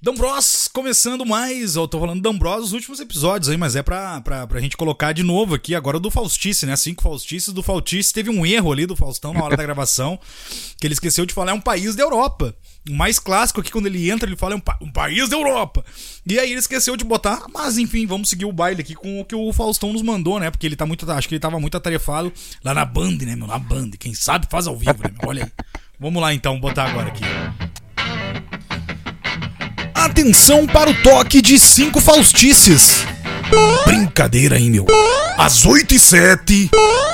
Dambros, começando mais, eu tô falando Dambros os últimos episódios aí, mas é pra, pra, pra gente colocar de novo aqui, agora do Faustice, né? Cinco Faustices do Fautice. Teve um erro ali do Faustão na hora da gravação, que ele esqueceu de falar, é um país da Europa. O mais clássico aqui, quando ele entra, ele fala, é um, pa um país da Europa. E aí ele esqueceu de botar, mas enfim, vamos seguir o baile aqui com o que o Faustão nos mandou, né? Porque ele tá muito, acho que ele tava muito atarefado lá na Band, né, meu? Na Band, quem sabe faz ao vivo, né, meu? Olha aí. Vamos lá então, botar agora aqui. Atenção para o toque de cinco Faustices. Brincadeira, hein, meu? Às 8 e 7.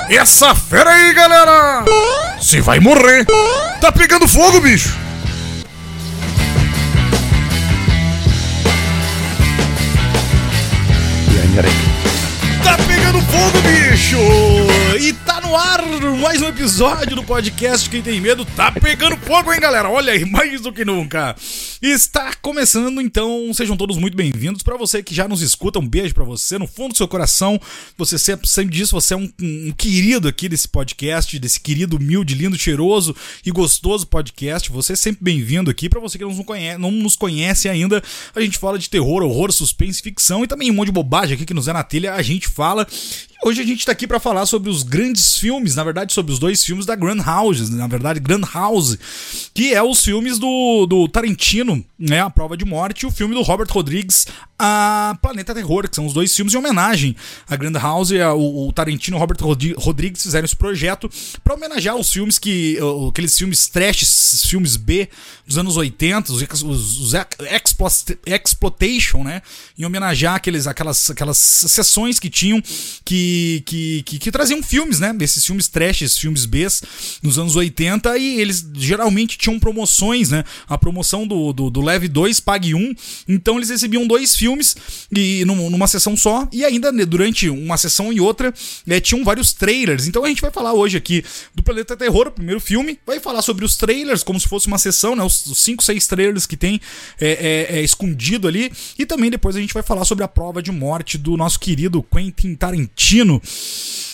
Essa fera aí, galera! Você vai morrer! Tá pegando fogo, bicho! Tá pegando fogo, bicho! E ar mais um episódio do podcast Quem Tem Medo. Tá pegando fogo, hein, galera? Olha aí, mais do que nunca. Está começando, então sejam todos muito bem-vindos. Para você que já nos escuta, um beijo para você no fundo do seu coração. Você sempre, sempre diz, você é um, um, querido aqui desse podcast, desse querido, humilde, lindo, cheiroso e gostoso podcast. Você é sempre bem-vindo aqui. Para você que não, conhece, não nos conhece ainda, a gente fala de terror, horror, suspense, ficção e também um monte de bobagem aqui que nos é na telha, a gente fala. Hoje a gente está aqui para falar sobre os grandes filmes, na verdade, sobre os dois filmes da Grand House, na verdade, Grand House, que é os filmes do, do Tarantino, né? A Prova de Morte, e o filme do Robert Rodrigues, a Planeta Terror, que são os dois filmes em homenagem a Grand House e a, o, o, Tarantino e o Robert Rodrigues fizeram esse projeto para homenagear os filmes que. aqueles filmes trash, filmes B dos anos 80, os, os, os exploitation, né? Em homenagear aqueles, aquelas, aquelas sessões que tinham que, que, que, que traziam filmes, né? Esses filmes trash, filmes B nos anos 80, e eles geralmente tinham promoções, né? A promoção do, do, do Leve 2, Pague 1. Então eles recebiam dois filmes e numa sessão só, e ainda né, durante uma sessão e outra né, tinham vários trailers. Então a gente vai falar hoje aqui do Planeta Terror, o primeiro filme, vai falar sobre os trailers, como se fosse uma sessão, né, os 5, 6 trailers que tem é, é, é, escondido ali, e também depois a gente vai falar sobre a prova de morte do nosso querido Quentin Tarantino.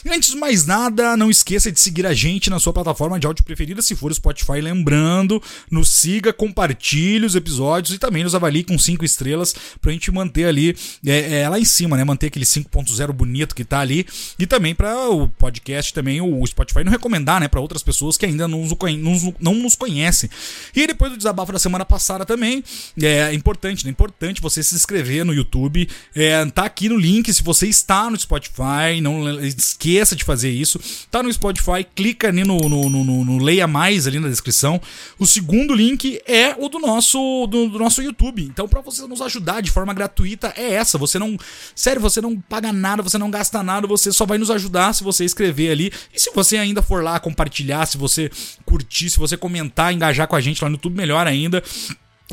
Antes de mais nada, não esqueça de seguir a gente na sua plataforma de áudio preferida, se for o Spotify, lembrando, nos siga, compartilhe os episódios e também nos avalie com 5 estrelas pra gente manter ali é, é, lá em cima, né? Manter aquele 5.0 bonito que tá ali e também para o podcast também o Spotify não recomendar, né, para outras pessoas que ainda não nos, não nos conhecem. E depois do desabafo da semana passada também, é importante, né? Importante você se inscrever no YouTube, é, tá aqui no link se você está no Spotify, não esqueça esqueça de fazer isso. Tá no Spotify, clica ali no, no, no, no Leia Mais ali na descrição. O segundo link é o do nosso, do, do nosso YouTube. Então, para você nos ajudar de forma gratuita, é essa. Você não. Sério, você não paga nada, você não gasta nada, você só vai nos ajudar se você escrever ali. E se você ainda for lá compartilhar, se você curtir, se você comentar, engajar com a gente lá no YouTube, melhor ainda.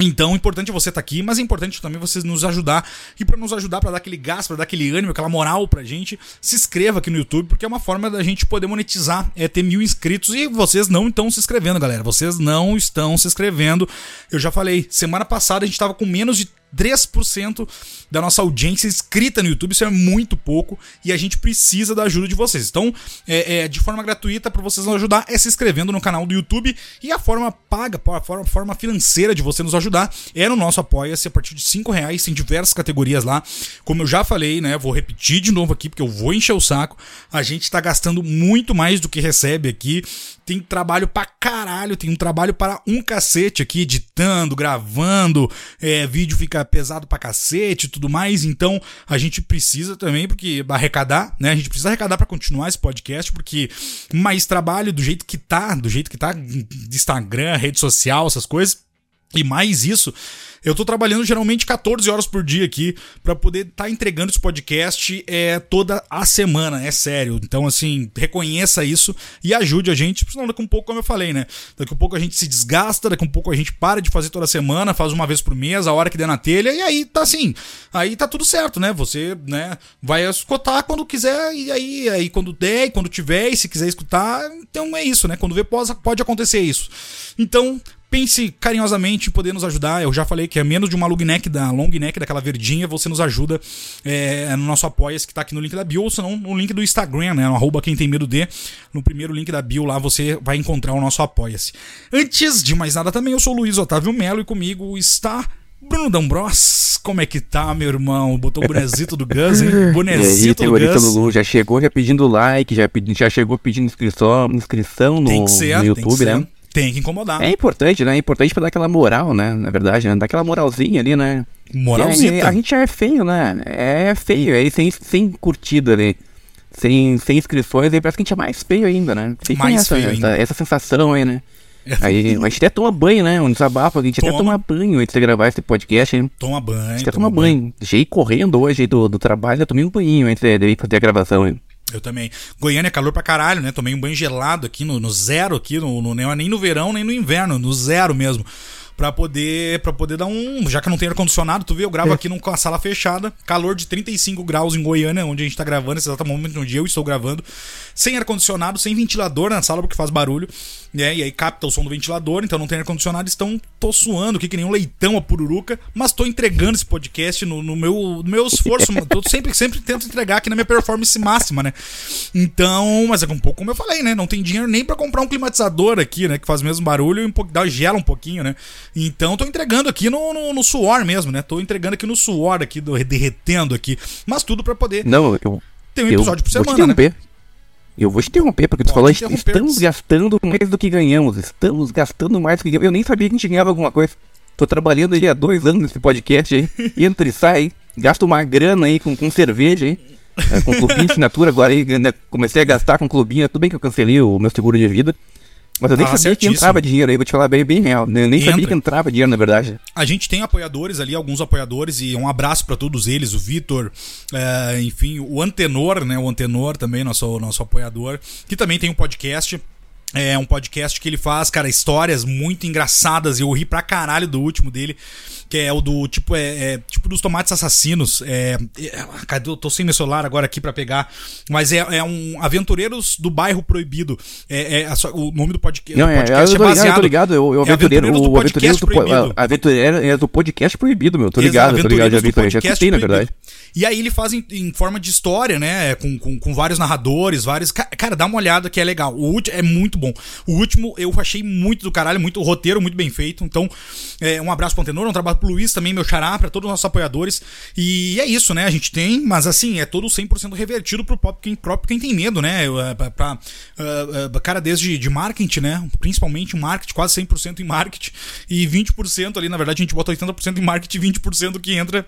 Então, importante você estar tá aqui, mas é importante também vocês nos ajudar. E para nos ajudar, para dar aquele gás, para dar aquele ânimo, aquela moral pra gente, se inscreva aqui no YouTube, porque é uma forma da gente poder monetizar, é ter mil inscritos. E vocês não estão se inscrevendo, galera. Vocês não estão se inscrevendo. Eu já falei, semana passada a gente tava com menos de 3% da nossa audiência inscrita no YouTube, isso é muito pouco e a gente precisa da ajuda de vocês. Então, é, é de forma gratuita para vocês nos ajudar é se inscrevendo no canal do YouTube e a forma paga, a forma, forma financeira de você nos ajudar é no nosso Apoia-se a partir de 5 reais, tem diversas categorias lá. Como eu já falei, né? Vou repetir de novo aqui porque eu vou encher o saco. A gente está gastando muito mais do que recebe aqui tem trabalho pra caralho, tem um trabalho para um cacete aqui, editando, gravando, é, vídeo fica pesado pra cacete tudo mais, então a gente precisa também, porque arrecadar, né? A gente precisa arrecadar para continuar esse podcast, porque mais trabalho do jeito que tá, do jeito que tá, Instagram, rede social, essas coisas, e mais isso, eu tô trabalhando geralmente 14 horas por dia aqui para poder estar tá entregando esse podcast é, toda a semana, é sério. Então, assim, reconheça isso e ajude a gente, senão daqui a um pouco, como eu falei, né? Daqui a pouco a gente se desgasta, daqui a um pouco a gente para de fazer toda semana, faz uma vez por mês, a hora que der na telha, e aí tá assim, aí tá tudo certo, né? Você, né, vai escutar quando quiser, e aí, aí quando der, e quando tiver, e se quiser escutar, então é isso, né? Quando vê, pode, pode acontecer isso. Então, Pense carinhosamente em poder nos ajudar. Eu já falei que é menos de uma long neck, da long neck daquela verdinha, você nos ajuda é, no nosso apoia que está aqui no link da bio, ou senão no link do Instagram, né? No arroba quem tem medo de. No primeiro link da bio lá você vai encontrar o nosso apoia-se. Antes de mais nada também, eu sou o Luiz Otávio Melo e comigo está Bruno D'Ambros, como é que tá, meu irmão? Botou o bonezito do Gus, hein? Bonezito aí, do Gus. Lulu já chegou já pedindo like, já, pedi, já chegou pedindo inscrição, inscrição no, ser, no YouTube, né? Tem que incomodar. É importante, né? É importante pra dar aquela moral, né? Na verdade, né? Dar aquela moralzinha ali, né? Moralzinha. a gente já é feio, né? É feio, aí sem, sem curtida ali. Sem, sem inscrições, aí parece que a gente é mais feio ainda, né? Sem mais essa, feio essa, ainda. essa sensação aí, né? Aí a gente até toma banho, né? Um desabafo, a gente Toma. até toma banho antes de gravar esse podcast, hein? Toma banho. A gente até toma banho. Deixei correndo hoje aí do, do trabalho, eu tomei um banho antes de, de fazer a gravação, hein? Eu também. Goiânia é calor pra caralho, né? Tomei um banho gelado aqui no, no zero, aqui, no, no, nem no verão, nem no inverno, no zero mesmo. Pra poder, pra poder dar um. Já que não tem ar-condicionado, tu vê, eu gravo aqui numa sala fechada, calor de 35 graus em Goiânia, onde a gente tá gravando, esse exato momento onde eu estou gravando, sem ar-condicionado, sem ventilador na sala, porque faz barulho, né? E aí capta o som do ventilador, então não tem ar-condicionado, estão tô suando aqui que nem um leitão a pururuca, mas tô entregando esse podcast no, no meu, no meu esforço, tô sempre, sempre tento entregar aqui na minha performance máxima, né? Então, mas é um pouco como eu falei, né? Não tem dinheiro nem pra comprar um climatizador aqui, né? Que faz o mesmo barulho e um pouco, dá, gela um pouquinho, né? Então tô entregando aqui no, no, no suor mesmo, né? Tô entregando aqui no suor aqui, do, derretendo aqui. Mas tudo pra poder Não, eu. ter um eu episódio por vou te semana, né? interromper. Eu vou te interromper, porque tu Pode falou, interromper. estamos gastando mais do que ganhamos. Estamos gastando mais do que ganhamos. Eu nem sabia que a gente ganhava alguma coisa. Tô trabalhando aí há dois anos nesse podcast aí. Entra e sai. Gasto uma grana aí com, com cerveja aí. é, com clubinho de assinatura agora aí. né, comecei a gastar com clubinho. Tudo bem que eu cancelei o meu seguro de vida. Mas eu nem Ah, sabia que certíssimo. entrava dinheiro aí, vou te falar bem, bem real. Eu nem Entra. sabia que entrava dinheiro, na verdade. A gente tem apoiadores ali, alguns apoiadores, e um abraço pra todos eles, o Vitor, é, enfim, o Antenor, né? O Antenor também, nosso, nosso apoiador, que também tem um podcast. É um podcast que ele faz, cara, histórias muito engraçadas. e Eu ri pra caralho do último dele, que é o do tipo, é, é, tipo dos tomates assassinos. É, é, cadê? Eu tô sem meu celular agora aqui pra pegar. Mas é, é um Aventureiros do Bairro Proibido. É, é sua- o nome do podcast, Não, do é, eu podcast tô é eu baseado. tô ligado, eu, eu é aventureiro, Aventureiros do o aventureiro do, po- Proibido. a- aventureiro é do podcast proibido, meu, tô Exato, ligado, tô ligado, já Aventureiros do já escutei, na verdade. E aí ele faz em, em forma de história, né? Com, com, com vários narradores, vários. Ca- Cara, dá uma olhada que é legal. O último é muito bom. O último eu achei muito do caralho, muito roteiro, muito bem feito. Então, é, um abraço pro Antenor, um trabalho pro Luiz também, meu xará, pra todos os nossos apoiadores. E é isso, né? A gente tem, mas assim, é todo 100% revertido pro próprio quem, próprio quem tem medo, né? É, Pra, pra, ah, ah, cara, desde de marketing, né? Principalmente marketing, quase 100% em marketing. E 20% ali, na verdade, a gente bota 80% em marketing e 20% que entra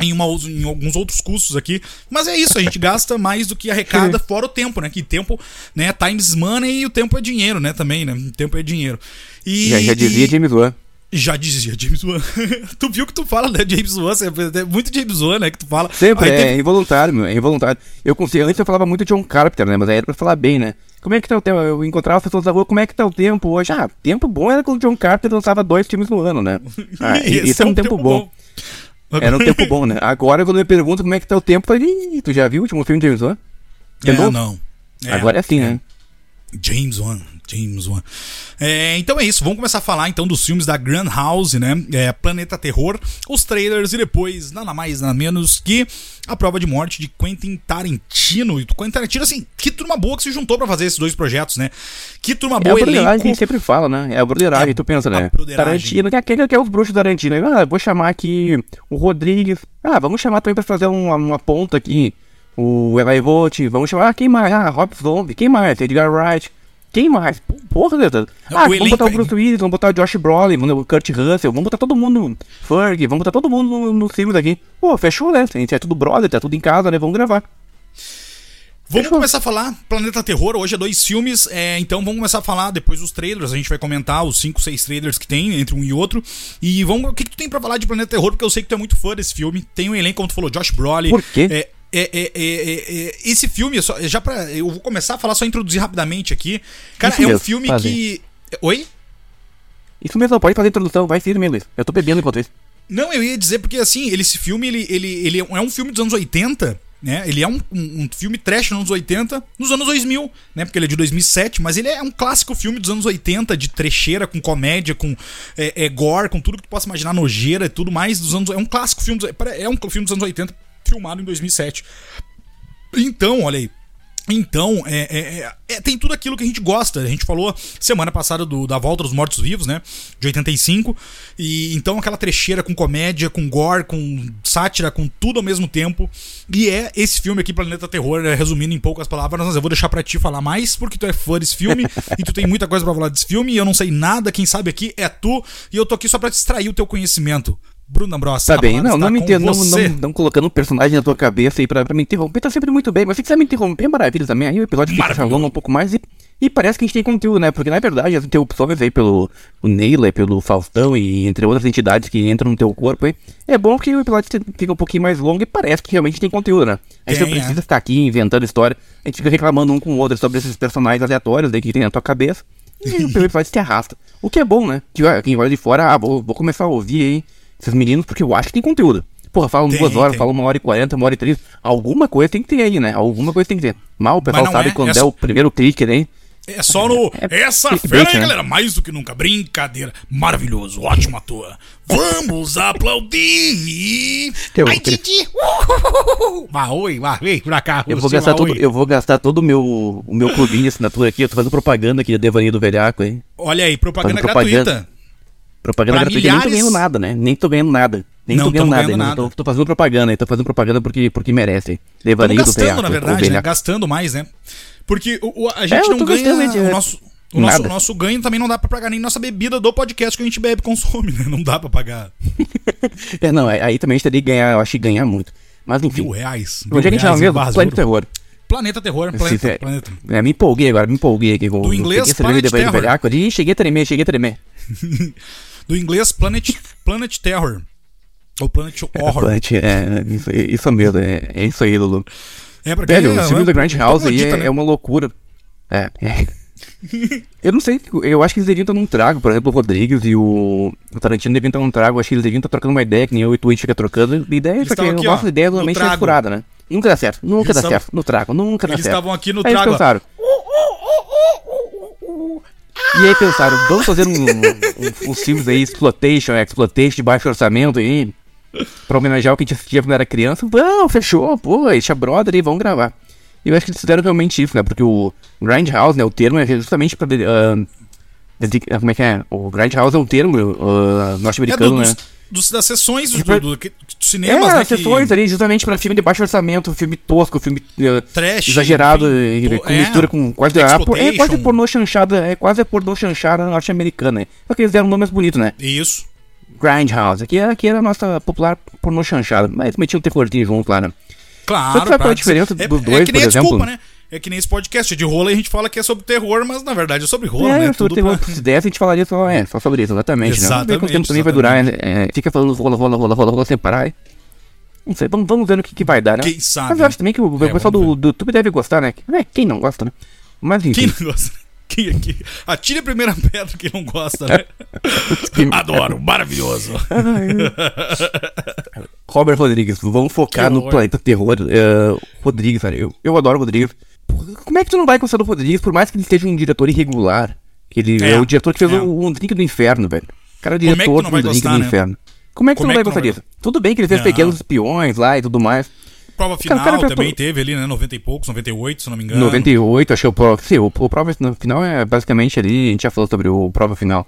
em, uma, em alguns outros custos aqui. Mas é isso, a gente gasta mais do que arrecada, fora o tempo, né? Que tempo, né? Times money e o tempo é dinheiro, né? Também, né? O tempo é dinheiro. E, Já, já dizia e- James Wan. Já dizia James Wan. tu viu que tu fala, né? James Wan, é muito James Wan, né? Que tu fala. Sempre, Aí é teve- involuntário, meu, é involuntário. Eu consigo, antes eu falava muito John Carpenter, né, mas aí era pra falar bem, né. Como é que tá o tempo? Eu encontrava as pessoas da rua, como é que tá o tempo hoje? Ah, tempo bom era quando o John Carpenter lançava dois filmes no ano, né. Ah, isso é um tempo bom. Era um tempo bom, né. Agora quando me perguntam como é que tá o tempo, eu falei, tu já viu o último filme de James Wan? É, não. É, Agora é assim, né. James Wan, James Wan. É, então é isso, vamos começar a falar então dos filmes da Grand House, né? É, Planeta Terror, os trailers e depois nada mais nada menos que a prova de morte de Quentin Tarantino. E Quentin Tarantino, assim, que turma boa que se juntou pra fazer esses dois projetos, né? Que turma É a boa, broderagem que a elenco. gente sempre fala, né? É a broderagem, É tu pensa, né? Tarantino, que é aquele que é os bruxos do Tarantino. Ah, vou chamar aqui o Rodrigues. Ah, vamos chamar também pra fazer uma, uma ponta aqui. O Eli Volt. Vamos chamar. Ah, quem mais? Ah, Rob Zombie. Quem mais? Edgar Wright. Quem mais? Porra. Não, Ah, o vamos botar o é- Bruce Willis, vamos botar o Josh Brolin, o Kurt Russell, vamos botar todo mundo. Ferg, vamos botar todo mundo no- nos filmes aqui. Pô, fechou, né? A gente é tudo brother, tá tudo em casa, né? Vamos gravar. Vamos Fechou. começar a falar Planeta Terror. Hoje é dois filmes, é, então vamos começar a falar depois dos trailers. A gente vai comentar os 5, 6 trailers que tem entre um e outro. E vamos, o que, que tu tem pra falar de Planeta Terror? Porque eu sei que tu é muito fã desse filme. Tem um elenco, como tu falou, Josh Brolin. Por quê? É, é, é, é, é, é, esse filme, é só, já pra, eu vou começar a falar, só introduzir rapidamente aqui. Cara, Isso é um mesmo, filme fazer. que. Oi? Isso mesmo, pode fazer a introdução, vai sim, meu Luiz. Eu tô bebendo enquanto isso. Não, eu ia dizer porque assim, ele, esse filme, ele, ele, ele é um filme dos anos 80, né? Ele é um, um, um filme trash nos anos 80, nos anos 2000, né? Porque ele é de 2007, mas ele é um clássico filme dos anos 80, de trecheira, com comédia, com é, é, gore, com tudo que tu possa imaginar, nojeira e tudo mais dos anos... É um clássico filme, dos- é um filme dos anos 80, filmado em 2007. Então, olha aí, Então, é, é, é, é, tem tudo aquilo que a gente gosta. A gente falou semana passada do, da Volta dos Mortos Vivos, né? De 85. E então aquela trecheira com comédia, com gore, com sátira, com tudo ao mesmo tempo. E é esse filme aqui, Planeta Terror, né, resumindo em poucas palavras, mas eu vou deixar para ti falar mais, porque tu é fã desse filme e tu tem muita coisa para falar desse filme. E eu não sei nada, quem sabe aqui é tu. E eu tô aqui só pra distrair o teu conhecimento. Bruno Ambrosio. Tá bem, não, não me entendo, não, não, não, colocando um personagem na tua cabeça aí pra, pra me interromper, tá sempre muito bem, mas se quiser me interromper, maravilha também, aí o episódio fica longo um pouco mais e, e parece que a gente tem conteúdo, né, porque na verdade as interrupções aí pelo o Neila, pelo Faustão e entre outras entidades que entram no teu corpo aí, é bom que o episódio fica um pouquinho mais longo e parece que realmente tem conteúdo, né. A gente não precisa é. ficar aqui inventando história, a gente fica reclamando um com o outro sobre esses personagens aleatórios aí que tem na tua cabeça, e o episódio se arrasta. O que é bom, né, que quem olha de fora, ah, vou, vou começar a ouvir aí esses meninos, porque eu acho que tem conteúdo. Porra, falam tem, duas horas, tem. falam uma hora e quarenta, uma hora e trinta. Alguma coisa tem que ter aí, né? Alguma coisa tem que ter. Mal o pessoal sabe é, quando é, é, o primeiro clique, né? É só no. É, Essa fera aí, né? galera. Mais do que nunca. Brincadeira. Maravilhoso. Ótimo ator. Vamos aplaudir. Eu, Ai, Didi. Vá, oi, vá, vem pra cá. Eu vou, gastar todo, eu vou gastar todo o meu, o meu clubinho de assinatura aqui. Eu tô fazendo propaganda aqui da Devaninho do Velhaco, hein? Olha aí, propaganda gratuita. Propaganda gratuita milhares... nem tô ganhando nada, né? Nem tô ganhando nada. Nem não, tô ganhando nada. Ganhando nada. Tô, tô, fazendo propaganda, tô fazendo propaganda porque, porque merece. Levaria gastando, teatro, na verdade, né? Gastando mais, né? Porque o, o a gente é, não ganha o nosso... O nosso, nosso ganho também não dá pra pagar nem nossa bebida do podcast que a gente bebe e consome, né? Não dá pra pagar. é, não, aí também a gente teria que ganhar, eu acho que ganhar muito. Mas enfim. Mil reais. Onde é que a gente chama mesmo? Planeta Terror. Planeta Terror, Planeta, é, planeta. É, me empolguei agora, me empolguei aqui. Do inglês, Planet Terror. E cheguei a tremer, cheguei a tremer. do inglês Planet, Planet Terror. Ou Planet é, Horror. É, Planet, é, isso, isso mesmo, é, é isso aí, Lulu. É, porque Velho, o filme é, da Grand House aí é, né? é, uma loucura. É, é. eu não sei, eu acho que eles deviam estar num trago, por exemplo, o Rodrigues e o, o Tarantino deviam estar num trago, acho que eles deviam estar trocando uma ideia, que nem eu e o Twitch fica trocando. Ideia, porque eu gosto de ideia normalmente é furada, né? Nunca dá certo, nunca eles dá certo. No trago, nunca dá eles certo. Eles estavam aqui no aí trago. Eles pensaram, e aí pensaram, vamos fazer um, um, uns filmes aí, exploitation, exploitation de baixo orçamento aí, pra homenagear o que a gente assistia quando era criança. Vamos, fechou, pô, é brother aí, vamos gravar. E eu acho que eles fizeram realmente isso, né? Porque o Grindhouse, né, o termo é justamente pra... Uh, como é que é? O Grindhouse é um termo uh, norte-americano, é, né? Dos, das sessões do, do, do, do cinemas, é, né? As sessões que... ali, justamente pra filme de baixo orçamento, filme tosco, filme uh, Trash, exagerado, enfim, com é, mistura com quase. Ah, é quase pornô chanchada, é quase pornô chanchada norte-americana. Só que eles deram um nome mais bonito, né? Isso. Grindhouse. Aqui, aqui era a nossa popular pornô chanchada, mas metia um terrorzinho junto lá, né? Claro, que sabe qual é a diferença é, dos dois, é por exemplo? Desculpa, né? É que nem esse podcast de rola a gente fala que é sobre terror, mas na verdade é sobre rola, é, né? Sobre terror, pra... se desse a gente falaria só, é, só sobre isso, exatamente. Exatamente. Né? Vamos ver quanto tempo também vai durar, né? é, fica falando rola, rola, rola, rola, rola sem parar. Não sei, vamos, vamos ver no que, que vai dar, né? Quem sabe. Mas eu acho também que o, é, pessoal do, do YouTube deve gostar, né? É, quem não gosta, né? Mas enfim. Quem não gosta? Quem aqui? Atire a primeira pedra que não gosta, né? Adoro, maravilhoso. Robert Rodrigues, vamos focar no planeta terror. Uh, Rodrigues, cara, eu, eu adoro o Rodrigues. Como é que tu não vai gostar do Rodrigues, por mais que ele seja um diretor irregular? Que ele é, é o diretor que fez é. o, o Drink do Inferno, velho. O cara é o diretor é do Drink do né? Inferno. Como é que Como tu não vai gostar disso? Tudo bem que ele fez Pequenos Espiões lá e tudo mais. Prova final cara, cara, também teve ali, né? 90 e poucos, 98, se não me engano. 98, achei o prova. Sim, o, o prova final é basicamente ali, a gente já falou sobre o prova final.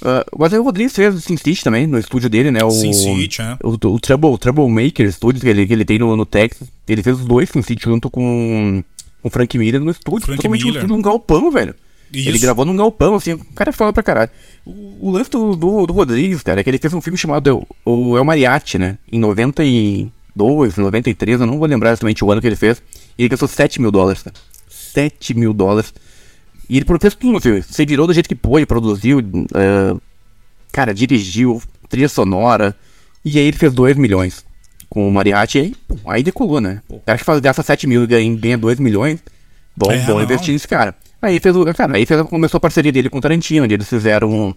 Uh, mas aí o Rodrigues fez o Sin City também, no estúdio dele, né? O, Sin City, é. O, o, o Trouble, Troublemaker Studios que ele, que ele tem no, no Texas. Ele fez os dois Sin City junto com o Frank Miller no estúdio. Frank totalmente Miller. num galpão, velho. Isso. Ele gravou num galpão, assim, o cara é fala pra caralho. O, o lance do, do, do, Rodrigues, cara, é que ele fez um filme chamado O El Mariachi, né? Em 92, 93, eu não vou lembrar exatamente o ano que ele fez. E ele gastou 7 mil dólares, cara. 7 mil dólares. E ele fez tudo filme. Você virou do jeito que pôde, produziu, uh, cara, dirigiu, trilha sonora. E aí ele fez 2 milhões com o Mariachi. Aí, pô, aí decolou, né? O cara que faz, gasta 7 mil e ganha, ganha 2 milhões. Bom, é, bom investir nesse cara. Aí fez o. Cara, aí fez, começou a parceria dele com o Tarantino, onde eles fizeram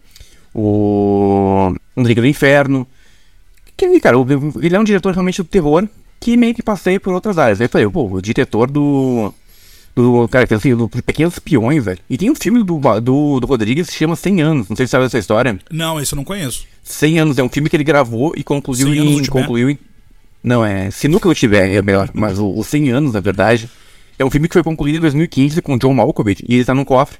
o. Um Drink do Inferno. Que, cara, ele é um diretor realmente do terror que meio que passei por outras áreas. Aí eu falei, pô, o diretor do do, cara, que assim, do Pequenos Espiões, velho. E tem um filme do, do, do Rodrigues que se chama 100 Anos. Não sei se sabe essa história. Não, esse eu não conheço. 100 Anos é um filme que ele gravou e concluiu em. Concluiu em não, é Sinuca eu tiver, é melhor. Mas o, o 100 Anos, na verdade, É um filme que foi concluído em 2015 com John Malkovich e ele tá num cofre.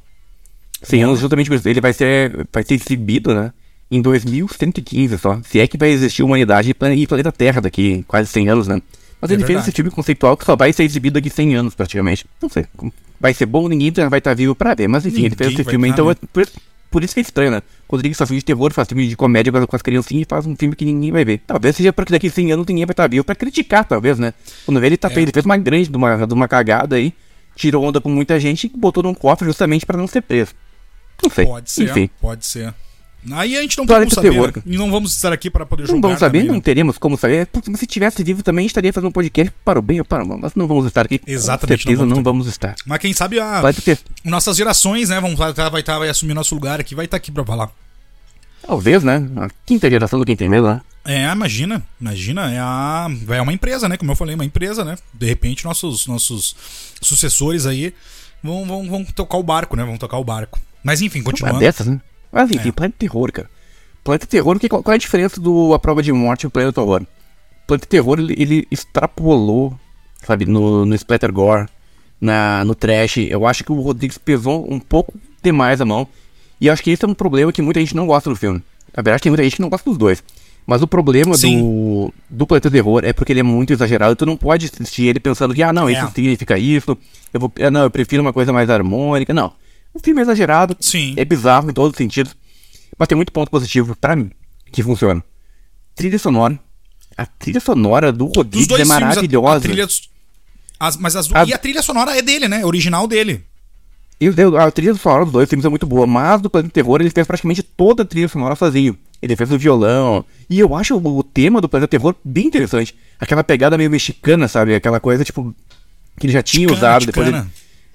100 anos justamente por isso. Ele vai ser, vai ser exibido, né? Em 2115 só. Se é que vai existir humanidade e planeta Terra daqui quase 100 anos, né? Mas É ele fez verdade. esse filme conceitual que só vai ser exibido daqui 100 anos, praticamente. Não sei. Vai ser bom, ninguém vai estar vivo pra ver. Mas enfim, ele fez Ninguém esse filme, tá, então né? Por, isso que é estranho, né? Rodrigo faz filme de terror, faz filme de comédia com com as criancinhas e faz um filme que ninguém vai ver. Talvez seja porque daqui 100 anos ninguém vai estar vivo pra criticar, talvez, né? Quando vê ele, tá, É. ele fez uma grande, de uma, de uma cagada aí, tirou onda com muita gente e botou num cofre justamente pra não ser preso. Não sei. Pode ser, Enfim. pode ser. Aí a gente não Planeta tem como saber. Né? E não vamos estar aqui para poder Não julgar vamos saber, também, não né? teríamos como saber. Mas se tivesse vivo também, estaria fazendo um podcast para o bem ou para o mal. Mas não vamos estar aqui. Exatamente, Com certeza não não vamos vamos, estar. Mas quem sabe a, Pode ter. nossas gerações, né, vão vai, vai, vai assumir nosso lugar aqui, vai estar aqui pra falar. Talvez, né? A quinta geração do Quem Tem Medo, né? É, imagina, imagina, é a é uma empresa, né? Como eu falei, uma empresa, né? De repente nossos nossos sucessores aí vão, vão, vão tocar o barco, né? Vão tocar o barco. Mas enfim, Uma continuando. dessas, né? Mas enfim, É. Planeta Terror, cara. Planeta Terror, que, qual, qual é a diferença do A Prova de Morte e o Planeta Terror? Planeta Terror, ele, ele extrapolou, sabe, no, no Splatter Gore, na, no Trash. Eu acho que o Rodrigues pesou um pouco demais a mão. E acho que esse é um problema que muita gente não gosta do filme. Na verdade, tem muita gente que não gosta dos dois. Mas o problema Sim. do, do Planeta Terror é porque ele é muito exagerado. Tu não pode assistir ele pensando que, ah, não, É. isso significa isso. Eu vou, ah, não, eu prefiro uma coisa mais harmônica. Não. O filme é exagerado. Sim. É bizarro em todos os sentidos. Mas tem muito ponto positivo pra mim que funciona. Trilha sonora. A trilha sonora do Rodrigues é filmes, a- maravilhosa. a trilha, as- mas as, A- e a trilha sonora é dele, né? Original dele. E a trilha sonora dos dois filmes é muito boa, mas do Planeta Terror ele fez praticamente toda a trilha sonora sozinho. Ele fez o violão. E eu acho o, tema do Planeta Terror bem interessante. Aquela pegada meio mexicana, sabe? Aquela coisa, tipo, que ele já tinha Ticana, usado. Depois ele.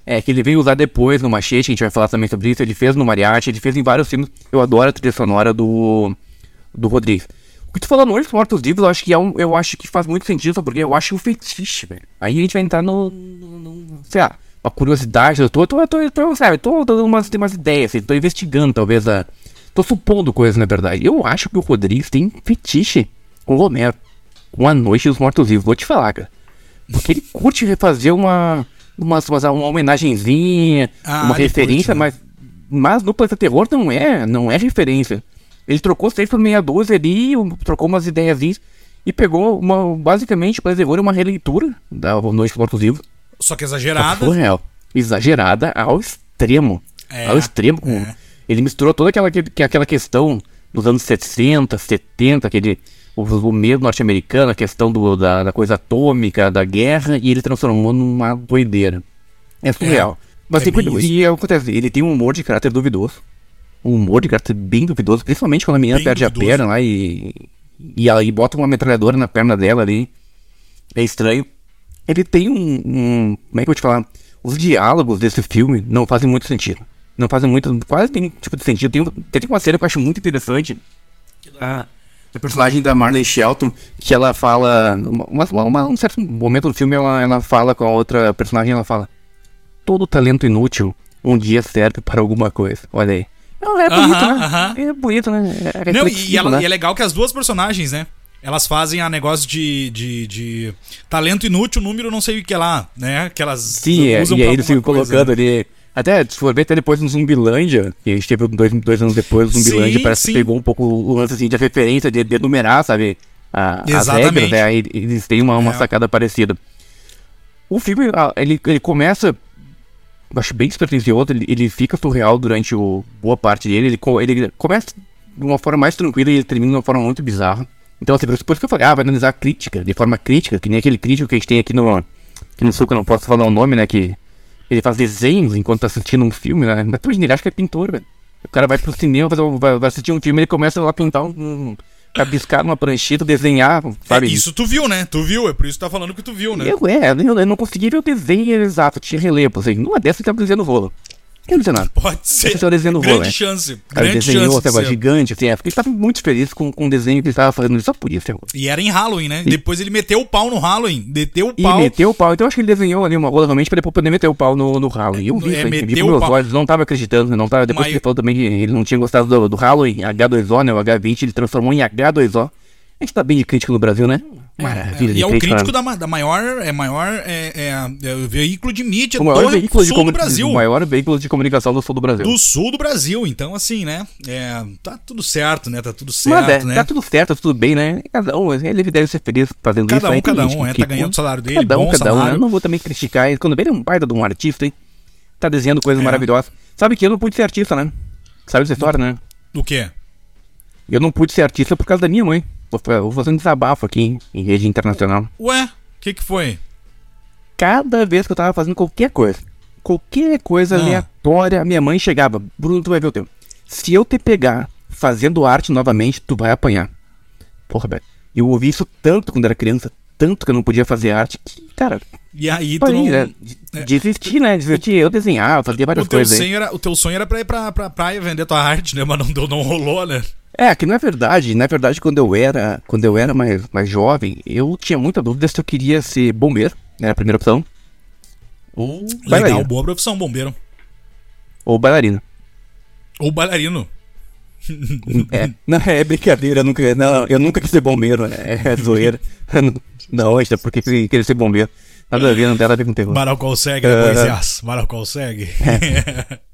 É, que ele veio usar depois no Machete, a gente vai falar também sobre isso. Ele fez no Mariachi, ele fez em vários filmes. Eu adoro a trilha sonora do, do Rodrigues. O que tu falou Noites Mortos Vivos, eu acho que é um, eu acho que faz muito sentido, porque eu acho um fetiche, velho. Aí a gente vai entrar no, no, no- sei lá, uma curiosidade, eu tô, tô, tô, tô sabe, tô dando umas, umas ideias, assim, tô investigando talvez a, tô supondo coisas na verdade. Eu acho que o Rodrigues tem fetiche com o Romero, com a Noite dos Mortos Vivos, vou te falar, cara. Porque ele curte refazer uma, uma, uma, uma homenagenzinha, Ah, uma referência, curte, né? mas, mas no Planeta Terror não é, não é referência. Ele trocou 6 por meia dúzia ali, trocou umas ideiazinhas e pegou uma, basicamente, o Planeta Terror é uma releitura da Noite dos Mortos Vivos. Só que exagerada. Surreal. Exagerada ao extremo. É, ao extremo. é. Ele misturou toda aquela, que- que- aquela questão dos anos 60, 70, aquele, o, o medo norte-americano, a questão do, da, da coisa atômica, da guerra, e ele transformou numa doideira. É surreal. Mas é tem bem coisa- isso. e acontece, ele tem um humor de caráter duvidoso. Um humor de caráter bem duvidoso, principalmente quando a menina Bem perde duvidoso. a perna lá e, e e bota uma metralhadora na perna dela ali. É estranho. Ele tem um, um- Como é que eu vou te falar? Os diálogos desse filme não fazem muito sentido. Não fazem muito. Quase tem tipo de sentido. Tem, um- tem uma cena que eu acho muito interessante. A, a personagem da Marley Shelton, que ela fala. Uma, uma- uma- um certo momento do filme, ela, ela fala com a outra personagem, ela fala. Todo talento inútil um dia serve para alguma coisa. Olha aí. É bonito, Aham, né? aham. É bonito, né? É Não, e, ela- né? e é legal que as duas personagens, né? Elas fazem a negócio de, de, de talento inútil, número não sei o que lá, né? Que elas Sim, é, usam e pra aí eles ficam colocando né? ali. Até, se for ver, até depois no Zumbilândia, que a gente teve dois, dois anos depois, o Zumbilândia Sim, parece sim. que pegou um pouco o lance assim, de referência, de, de enumerar, sabe? A, as regras, né? Eles têm uma, uma É. sacada parecida. O filme, ele, ele começa, eu acho bem despretensioso, ele, ele fica surreal durante o, boa parte dele, ele, ele começa de uma forma mais tranquila e ele termina de uma forma muito bizarra. Então, assim, por isso por isso que eu falei, ah, vai analisar a crítica, de forma crítica, que nem aquele crítico que a gente tem aqui no, aqui no sul, que eu não posso falar o nome, né, que ele faz desenhos enquanto tá assistindo um filme, né, mas imagina, ele acha que é pintor, velho. O cara vai pro cinema, vai, vai assistir um filme, ele começa lá a pintar um, um rabiscar numa prancheta, desenhar, sabe? É, isso tu viu, né? Tu viu, é por isso que tu tá falando que tu viu, né? Eu, é, eu, eu não consegui ver o desenho exato, tinha relevo, assim, numa dessas ele tava desenhando rolo. Pode ser. Esse é o desenho do grande chance. Grande desenhou chance. de ser. gigante, assim, é, porque ele tava muito feliz com, com o desenho que ele tava fazendo, só por isso. é. E era em Halloween, né? Depois ele meteu o pau no Halloween. Meteu o E pau. meteu o pau, então eu acho que ele desenhou ali uma rola realmente pra depois poder meter o pau no, no Halloween. Eu vi É, isso aí, vi com meus pau. olhos, não tava acreditando, não tava, depois Mas- que ele falou também que ele não tinha gostado do, do Halloween, H2O, né, o H20, ele transformou em H2O. A gente tá bem de crítico no Brasil, né? Maravilha. e é o crítico da, da maior, é maior é, é, é o veículo de mídia o maior do veículo sul de do Brasil. O maior veículo de comunicação do sul do Brasil. Do sul do Brasil. Então, assim, né? É, tá tudo certo, né? Tá tudo certo, Mas é, né? Tá tudo certo, tá tudo bem, né? Cada um, ele deve ser feliz fazendo cada isso. Um, aí, cada gente um, é, tá ganhando o salário dele, Cada um, bom cada um, né? salário. Eu não vou também criticar. Quando ele é um baita de um artista, hein? Tá desenhando coisas É. maravilhosas. Sabe que eu não pude ser artista, né? Sabe essa história, né? Do quê? Eu não pude ser artista por causa da minha mãe. Vou, fa- vou fazer um desabafo aqui em- rede internacional. Ué, o que que foi? Cada vez que eu tava fazendo qualquer coisa, qualquer coisa Ah. aleatória, minha mãe chegava. Bruno, tu vai ver o teu. Se eu te pegar fazendo arte novamente, tu vai apanhar. Porra, velho. Eu ouvi isso tanto quando era criança, tanto que eu não podia fazer arte, que, cara, E aí tu não... né? De- Desisti, né? Desisti. Eu desenhava, fazia várias O teu, coisas aí. sonho era, o teu sonho era pra ir pra, pra praia vender tua arte, né? Mas não, deu- não rolou, né? É, que não é verdade. Na verdade, quando eu era, quando eu era mais, mais jovem, eu tinha muita dúvida se eu queria ser bombeiro, né? A primeira opção. Ou Legal, bailarina. boa profissão, bombeiro. Ou bailarina. Ou bailarino. É, não, é brincadeira, eu nunca, não, eu nunca quis ser bombeiro, é, é zoeira. Não, é porque queria ser bombeiro. Nada a ver, não tem nada a ver com terror. Maral consegue, né, Ah. Moisés? Maral consegue. Pô,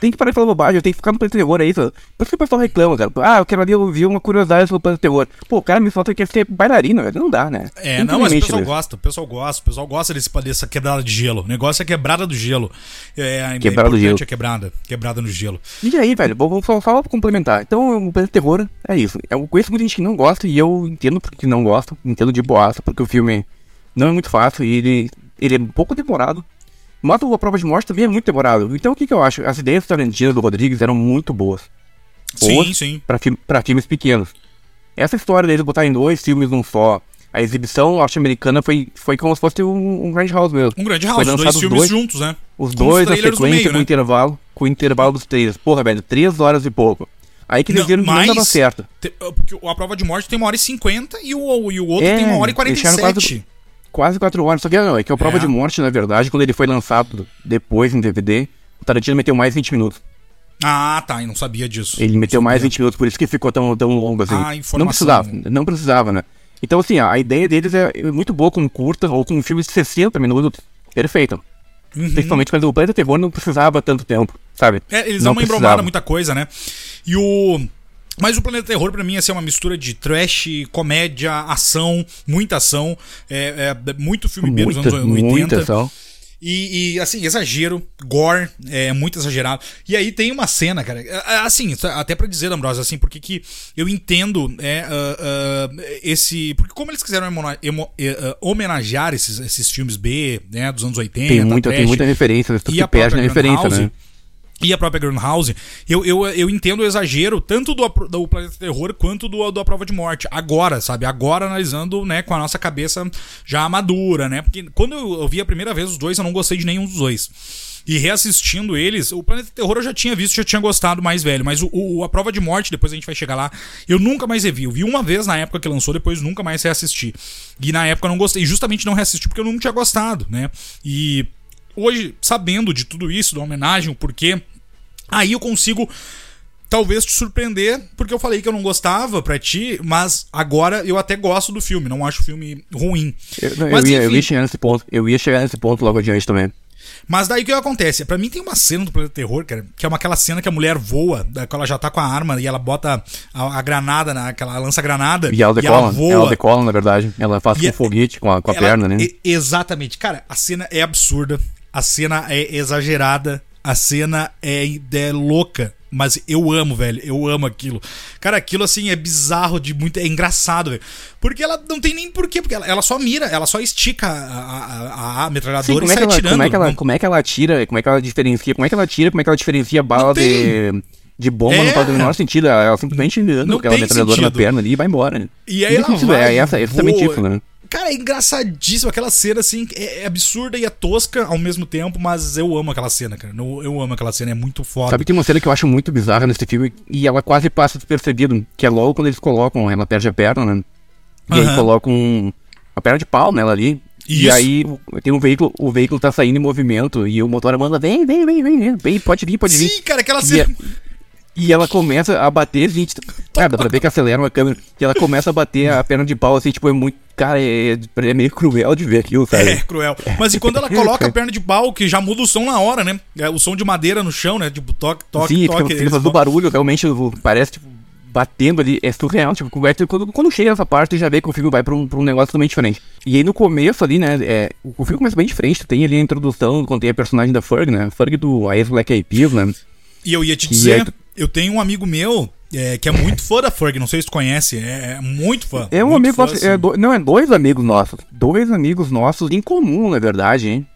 tem que parar de falar bobagem, tenho que ficar no planeta terror aí. Por isso que o pessoal reclama, cara. Ah, eu quero ali ouvir uma curiosidade sobre o planeta terror. Pô, o cara me falta que quer ser bailarina, velho. Não dá, né? É, não, mas o pessoal velho. gosta, o pessoal gosta, o pessoal gosta desse, dessa quebrada de gelo. O negócio é quebrada do gelo. É, é Quebrada do importante gelo. a quebrada, quebrada no gelo. E aí, velho, vou, vou só, só complementar. Então, o planeta terror é isso. Eu conheço muita gente que não gosta e eu entendo porque não gosta. Entendo de boaça, porque o filme não é muito fácil e ele, ele é um pouco demorado. Mas A Prova de Morte também é muito demorado. Então, o que, que eu acho? As ideias tarantinas do Rodrigues eram muito boas. Boas Sim, sim. Pra, pra filmes pequenos. Essa história deles botarem dois filmes num só. A exibição norte-americana foi, foi como se fosse um, um Grand House mesmo. Um grande Foi house, dois filmes dois- juntos, né? Os Com dois, a trailers no sequência meio, com né? intervalo, com o intervalo dos trailers. Porra, velho, três horas e pouco. Aí que eles Não, viram que não dava certo. Te- Porque a prova de morte tem uma hora e cinquenta e o, e o outro É, tem uma hora e deixaram 47. Quase quatro horas. Só que não, é que a prova É. de morte, na verdade, quando ele foi lançado depois em DVD, o Tarantino meteu mais 20 minutos. Ah, tá, eu não sabia disso. Ele meteu mais 20 minutos, por isso que ficou tão, tão longo assim. Ah, informação. Não precisava, não precisava, né? Então, assim, a ideia deles é é muito boa com curta ou com filmes de 60 minutos. Perfeito. Uhum. Principalmente quando o Planeta Terror não precisava tanto tempo, sabe? É, eles não embromada muita coisa, né? E o. Mas o Planeta Terror, pra mim, ia ser uma mistura de trash, comédia, ação, muita ação. É, é, muito filme B dos anos 80. muita ação. E, e, assim, exagero, gore, é muito exagerado. E aí tem uma cena, cara, é, é, assim, até pra dizer, Ambrosio, assim, porque que eu entendo é, ah, ah, esse. Porque como eles quiseram emona- emo- eh, ah, homenagear esses, esses filmes B, né, dos anos 80, Tem muita, tem trash, muita referência, tu e a perde na referência, Grindhouse, né? E a própria Grindhouse, eu, eu, eu entendo o exagero tanto do, do Planeta Terror quanto do, do A Prova de Morte. Agora, sabe? Agora analisando, né, com a nossa cabeça já madura, né? Porque quando eu, eu vi a primeira vez os dois, eu não gostei de nenhum dos dois. E reassistindo eles, o Planeta Terror eu já tinha visto, já tinha gostado mais velho. Mas o, o- A Prova de Morte, depois a gente vai chegar lá, eu nunca mais revi. Eu vi uma vez na época que lançou, depois nunca mais reassisti. E na época eu não gostei. Justamente não reassisti porque eu não tinha gostado, né? E hoje, sabendo de tudo isso, da homenagem, o porquê, aí eu consigo talvez te surpreender, porque eu falei que eu não gostava pra ti, mas agora eu até gosto do filme, não acho o filme ruim. Eu, não, eu mas, ia, eu enfim, ia chegar nesse ponto. Eu ia chegar nesse ponto logo adiante também. mas daí o que acontece? Pra mim tem uma cena do Planeta Terror, cara, que é uma, aquela cena que a mulher voa, que ela já tá com a arma e ela bota a, a granada, naquela lança-granada, E ela ela decola. voa. Ela decola, na verdade. Ela faz E com é- foguete, com a, com a Ela- perna, né? e- exatamente. Cara, a cena é absurda. A cena é exagerada. A cena é, é louca. Mas eu amo, velho. Eu amo aquilo. Cara, aquilo assim é bizarro de muito. É engraçado, velho. Porque ela não tem nem porquê. Porque ela, ela só mira, ela só estica a, a, a, a metralhadora Sim, como, e é sai ela, como, é que ela, Não- como é que ela tira, como é que ela diferencia, como é que ela tira, como é que ela diferencia bala Não de, de bomba, É. não faz o menor sentido. Ela, simplesmente anda com aquela metralhadora na sentido. perna ali e vai embora. né? E aí Não ela sentido, vai, é é exatamente voa. isso, né? Cara, é engraçadíssimo aquela cena, assim, é, é absurda e é tosca ao mesmo tempo, mas eu amo aquela cena, cara. Eu, amo aquela cena, é muito foda. Sabe que tem uma cena que eu acho muito bizarra nesse filme e ela quase passa despercebido, que é logo quando eles colocam, ela perde a perna, né? E aí Aham. colocam um- uma perna de pau nela ali. E Isso. aí tem um veículo, o veículo tá saindo em movimento e o motor manda, vem, vem, vem, vem, vem, pode vir, pode vir. Sim, cara, aquela E cena. É- E ela começa a bater, gente. Cara, dá pra ver que acelera a câmera. E ela começa a bater a perna de pau, assim, tipo, é muito. Cara, é, é meio cruel de ver aquilo, sabe? É, cruel. Mas e quando ela coloca a perna de pau, que já muda o som na hora, né? É, o som de madeira no chão, né? Tipo, toque, toque, Sim, toque. eles fica fazendo vão- barulho, realmente parece, tipo, batendo ali. É surreal, tipo, quando, quando chega essa parte, já vê que o filme vai pra um, pra um negócio totalmente diferente. E aí no começo ali, né, é, o, o filme começa bem diferente. Tem ali a introdução, quando tem a personagem da Ferg, né? Ferg do Ice Black Eyed Peas, né? E eu ia te dizer, aí eu tenho um amigo meu é, que é muito fã da Ferg, não sei se tu conhece, é, é muito fã. É um muito amigo fã, nosso, é assim. do- não, é dois amigos nossos. Dois amigos nossos em comum, na verdade, hein?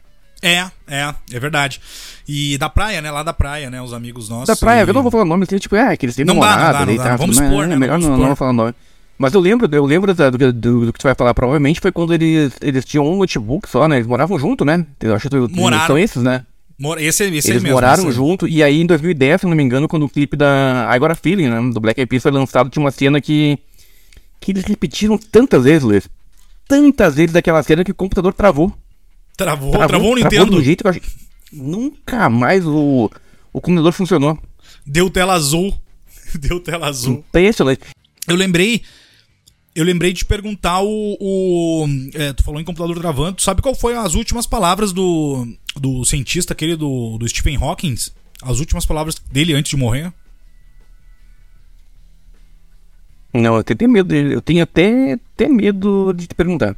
É, é, é verdade. E da praia, né? Lá da praia, né? Os amigos nossos. Da praia, e- eu não vou falar nome, assim, tipo, é, que eles têm Não namorada dá, não dá. tá? Vamos expor, mas né? É melhor não, não expor. falar nome. Mas eu lembro, eu lembro do, do- do que tu vai falar, provavelmente foi quando eles, eles tinham um notebook só, né? Eles moravam junto, né? Eu acho que Moraram. são esses, né? Mora- Esse, esse aí Eles mesmo, moraram esse aí. junto, e aí em 2010, se não me engano, quando o clipe da I Got a Feeling, né, do Black Eyed Peas foi lançado, tinha uma cena que que eles repetiram tantas vezes, Luiz. Tantas vezes daquela cena que o computador travou. Travou, travou, o de Nintendo. um jeito que eu achei... Nunca mais o, o computador funcionou. Deu tela azul. Deu tela azul. Impressionante. Eu lembrei. Eu lembrei de te perguntar o. o é, tu falou em computador travando. Tu sabe qual foi as últimas palavras do, do cientista aquele do, do Stephen Hawking? As últimas palavras dele antes de morrer? Não, eu tenho até medo. Eu tenho até, até medo de te perguntar.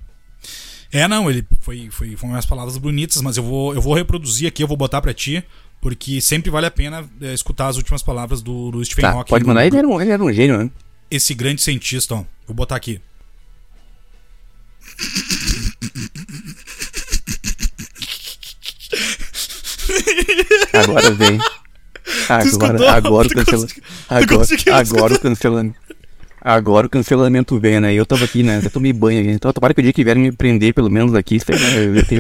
É, não, ele foi, foi, foram umas palavras bonitas, mas eu vou, eu vou reproduzir aqui, eu vou botar pra ti, porque sempre vale a pena é, escutar as últimas palavras do, do Stephen Tá, Hawking. pode mandar. Ele era, um, ele era um gênio, né? Esse grande cientista, ó. Vou botar aqui. Agora vem. Agora, agora o tu Agora, agora o cancelamento. Agora o cancelamento vem, né? Eu tava aqui, né? Eu tomei banho aqui. Então, tomara que o dia que vierem me prender, pelo menos aqui, esteja,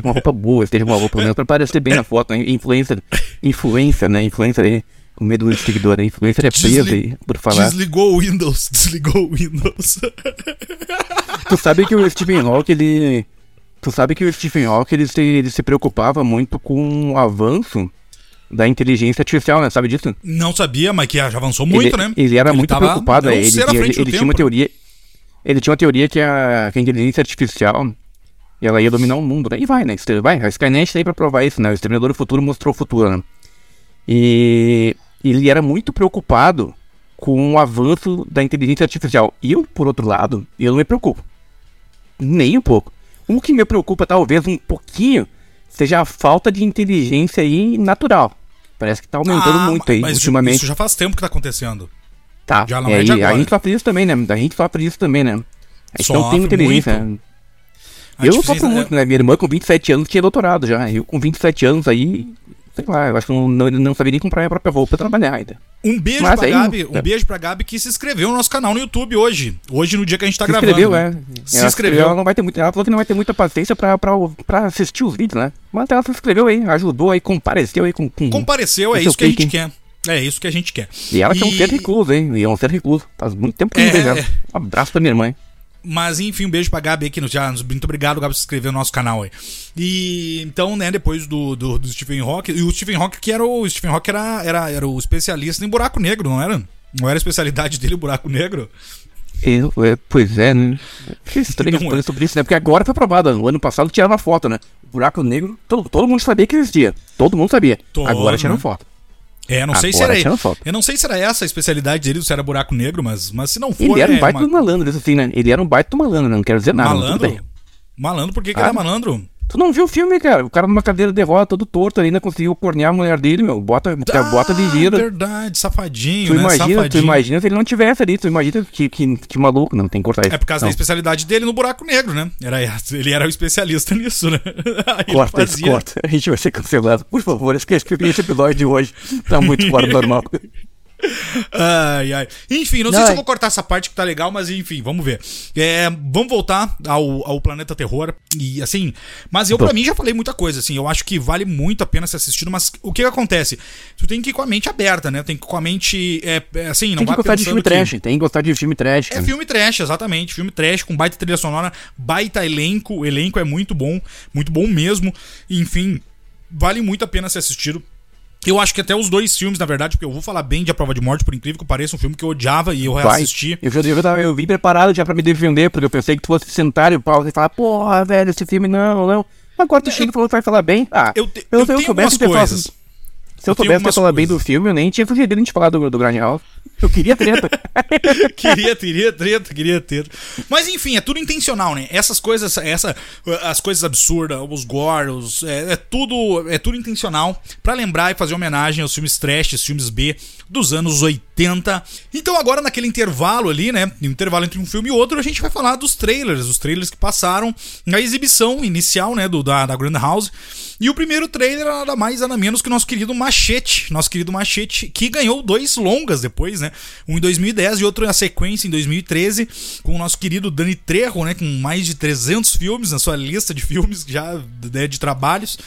com uma roupa boa, esteja com uma roupa, pelo menos, pra parecer bem na foto, né? Influencer. Influencer, né? Influencer aí. Com medo do seguidor aí. Influencer é preso Desli- aí, por falar. Desligou o Windows, desligou o Windows. Tu sabe que o Stephen Hawking, ele. Tu sabe que o Stephen Hawking, ele se, ele se preocupava muito com o avanço da inteligência artificial, né? Sabe disso? Não sabia, mas que já avançou muito, ele, né? Ele era muito tava- preocupado, ele, ele, ele tinha uma teoria. Ele tinha uma teoria que a, que a inteligência artificial ela ia dominar o mundo, né? E vai, né? Vai, a Skynet tá aí pra provar isso, né? O Exterminador do Futuro mostrou o futuro, né? E ele era muito preocupado com o avanço da inteligência artificial. Eu, por outro lado, eu não me preocupo. Nem um pouco. O que me preocupa, talvez, um pouquinho, seja a falta de inteligência aí natural. Parece que tá aumentando Ah, muito aí, ultimamente. Isso já faz tempo que tá acontecendo. Tá, Já não é aí, de agora. a gente sofre isso também, né? A gente sofre isso também, né? A gente não Sofre tem inteligência. né? A Eu não sofro muito, né? Minha irmã com 27 anos tinha doutorado já. Eu com 27 anos aí, sei lá, eu acho que não, não, não sabia nem comprar minha própria roupa pra trabalhar ainda. Um beijo Mas pra aí- Gabi, um beijo pra Gabi que se inscreveu no nosso canal no YouTube hoje. Hoje, no dia que a gente tá se gravando. inscreveu, né? é. Se ela inscreveu. Ela, não vai ter muito, ela falou que não vai ter muita paciência pra, pra, pra assistir os vídeos, né? Mas ela se inscreveu aí, ajudou aí, compareceu aí com. com... Compareceu, é é isso que a gente quer. É isso que a gente quer. E ela que é um E- ser recluso, hein? E é um ser recluso. Faz muito tempo que É, não vejo ela. é. Um abraço pra minha irmã. hein? Mas enfim, um beijo pra Gabi aí que nos já. Muito obrigado, Gabi, por se inscrever no nosso canal aí. E então, né, depois do, do, do Stephen Hawking. E o Stephen Hawking, que era o. Stephen Hawking era, era, era o especialista em buraco negro, não era? Não era a especialidade dele o buraco negro? Eu, é, pois é, né? Que estranho Não é. sobre isso, né? Porque agora foi provado. No ano passado tiraram uma foto, né? O buraco negro, todo, todo mundo sabia que existia. Todo mundo sabia. Todo, agora tiraram né? foto. É, não sei se era. Eu não sei se era essa a especialidade dele, se era buraco negro, mas, mas se não for. Ele era um é baita uma- do malandro, assim, né? Ele era um baita do malandro, né? não quero dizer nada. Malandro? Malandro, por que, que Ah. ele é malandro? Tu não viu o filme, cara? O cara numa cadeira de roda, todo torto, ainda conseguiu cornear a mulher dele, meu. Bota, bota de gira. Ah, verdade, safadinho, Tu né? imagina, tu safadinho. imagina se ele não tivesse ali, tu imagina que, que, que maluco, não tem que cortar isso. É por causa não. da especialidade dele no buraco negro, né? Era, ele era o especialista nisso, né? Aí Corta isso, corta. A gente vai ser cancelado. Por favor, esquece que esse episódio de hoje tá muito fora do normal. Ai, ai. Enfim, não sei Não, se eu é- vou cortar essa parte que tá legal, mas enfim, vamos ver. É, vamos voltar ao, ao Planeta Terror. E assim, mas eu, pra mim, já falei muita coisa, assim. Eu acho que vale muito a pena ser assistido, mas o que, que acontece? Tu tem que ir com a mente aberta, né? Tem que ir com a mente. É, é, assim, não Tem que gostar de filme que- trash, tem que gostar de filme trash. É cara. filme trash, exatamente. Filme trash com baita trilha sonora, baita elenco. O elenco é muito bom, muito bom mesmo. Enfim, vale muito a pena ser assistido. Eu acho que até os dois filmes, na verdade, porque eu vou falar bem de A Prova de Morte, por incrível que pareça, um filme que eu odiava e eu Vai. reassisti. Eu, eu, tava- eu vim preparado já pra me defender, porque eu pensei que tu fosse sentar e o pau e falar, porra, velho, esse filme não, não. Agora tu chega e falou que vai falar bem. Ah, Eu, te- eu, eu eu tenho soubesse ter falado- coisas. Se eu Eu soubesse algumas falar bem do filme, eu nem tinha sugerido a gente falar do, do Grindhouse. Eu queria treta. queria, queria treta, queria ter. Mas enfim, é tudo intencional, né? Essas coisas, essa, as coisas absurdas, os gore, os- é, é tudo, é tudo intencional pra lembrar e fazer homenagem aos filmes trash, filmes B dos anos 80. Então agora naquele intervalo ali, né, intervalo entre um filme e outro, a gente vai falar dos trailers, os trailers que passaram na exibição inicial, né, do da, da Grand House. E o primeiro trailer era nada mais nada menos que o nosso querido Machete, nosso querido Machete, que ganhou dois longas depois, né? Um em 2010 e outro na sequência em 2013, com o nosso querido Dani Trejo, né, com mais de 300 filmes na sua lista de filmes já né, de trabalhos.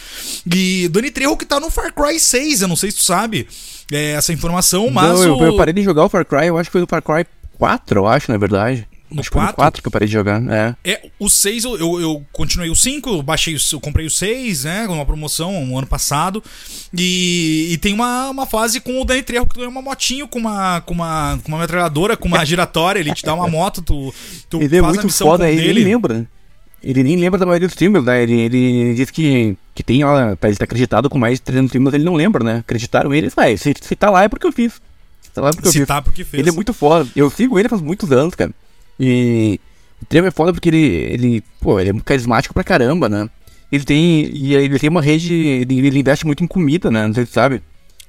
E Dani Trejo que tá no Far Cry 6, eu não sei se tu sabe é, essa informação, mas não, eu, o... eu parei de jogar o Far Cry, eu acho que foi no Far Cry 4, eu acho, na verdade. No acho que foi no 4? 4 que eu parei de jogar, é. É, o 6 eu, eu, eu continuei o 5, eu baixei o, comprei o 6, né? Com uma promoção um ano passado. E, e tem uma, uma fase com o Dani Trejo que tu ganha uma motinho com uma, com uma, com uma metralhadora, com uma giratória, ele te dá uma moto, tu, tu Ele é faz a muito foda, ele dele. lembra. Ele nem lembra da maioria dos filmes, né? Ele, ele diz que, que tem, ó, tá, ele tá acreditado com mais de 300 filmes, ele não lembra, né? Acreditaram ele, vai, se, se tá lá é porque eu fiz. Se tá é porque eu tá porque fez. Ele é muito foda. Eu sigo ele faz muitos anos, cara. E o Trevor é foda porque ele, ele, pô, ele é muito carismático pra caramba, né? Ele tem, e ele tem uma rede, ele, ele investe muito em comida, né? Não sei se tu sabe.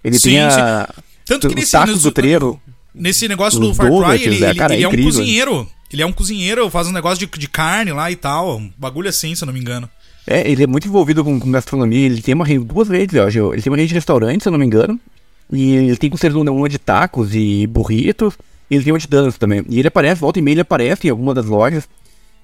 Ele Sim, tem a, Tanto que nesse, tacos nesse- do trevo. nesse negócio do Far Cry, ele, é, ele- cara, é ele é um incrível. cozinheiro. Ele é um cozinheiro, faz um negócio de, de carne lá e tal. Um bagulho assim, se eu não me engano. É, ele é muito envolvido com, com gastronomia. Ele tem uma rede, duas redes, eu acho. Ele tem uma rede de restaurante, se eu não me engano. E ele tem com certeza uma de tacos e burritos. E ele tem uma de danos também. E ele aparece, volta e meia, ele aparece em alguma das lojas.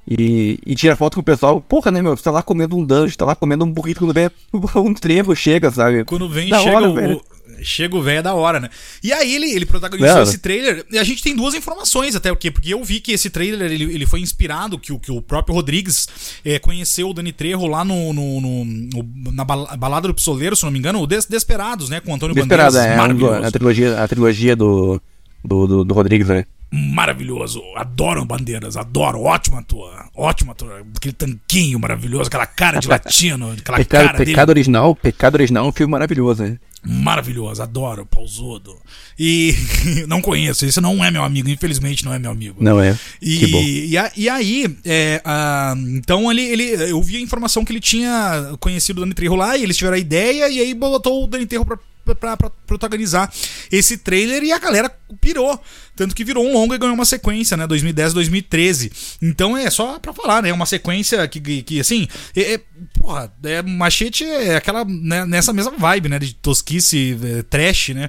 E, e tira foto com o pessoal. Porra, né, meu? Você tá lá comendo um dungeon, tá lá comendo um burrito quando vem um trevo chega, sabe? Quando vem, Da chega, hora, o, velho. Chega o velho da hora, né? E aí ele, ele protagonizou Não. esse trailer. E a gente tem duas informações, até o quê? Porque eu vi que esse trailer ele, ele foi inspirado, que, o- que o próprio Rodrigues eh, conheceu o Dani Trejo lá no, no- no- na bala- balada do Pistoleiro, se não me engano, o Des- Desperados, né? Com o Antônio Desesperado, Bandeiras. é. Maravilhoso. a trilogia, a trilogia do, do, do, do Rodrigues, né? Maravilhoso. Adoro Bandeiras, adoro. Ótima ator. Ótima ator. Aquele tanquinho maravilhoso, aquela cara de latino, aquela Pecado, cara dele. Pecado Original, Pecado Original é um filme maravilhoso, né? Maravilhoso, adoro, pausudo. E não conheço, esse não é meu amigo, infelizmente não é meu amigo. Não é. E, que bom. e, a- e aí, é, ah, então ele, ele, eu vi a informação que ele tinha conhecido o Dani Trejo lá, e eles tiveram a ideia, e aí botou o Dani Trejo pra, pra, pra protagonizar esse trailer, e a galera pirou. Tanto que virou um longo e ganhou uma sequência, né? 2010, 2013. Então é só pra falar, né? Uma sequência que, que, assim, é, é, porra, é, Machete é aquela, né, nessa mesma vibe, né? De tosquice, é, trash, né?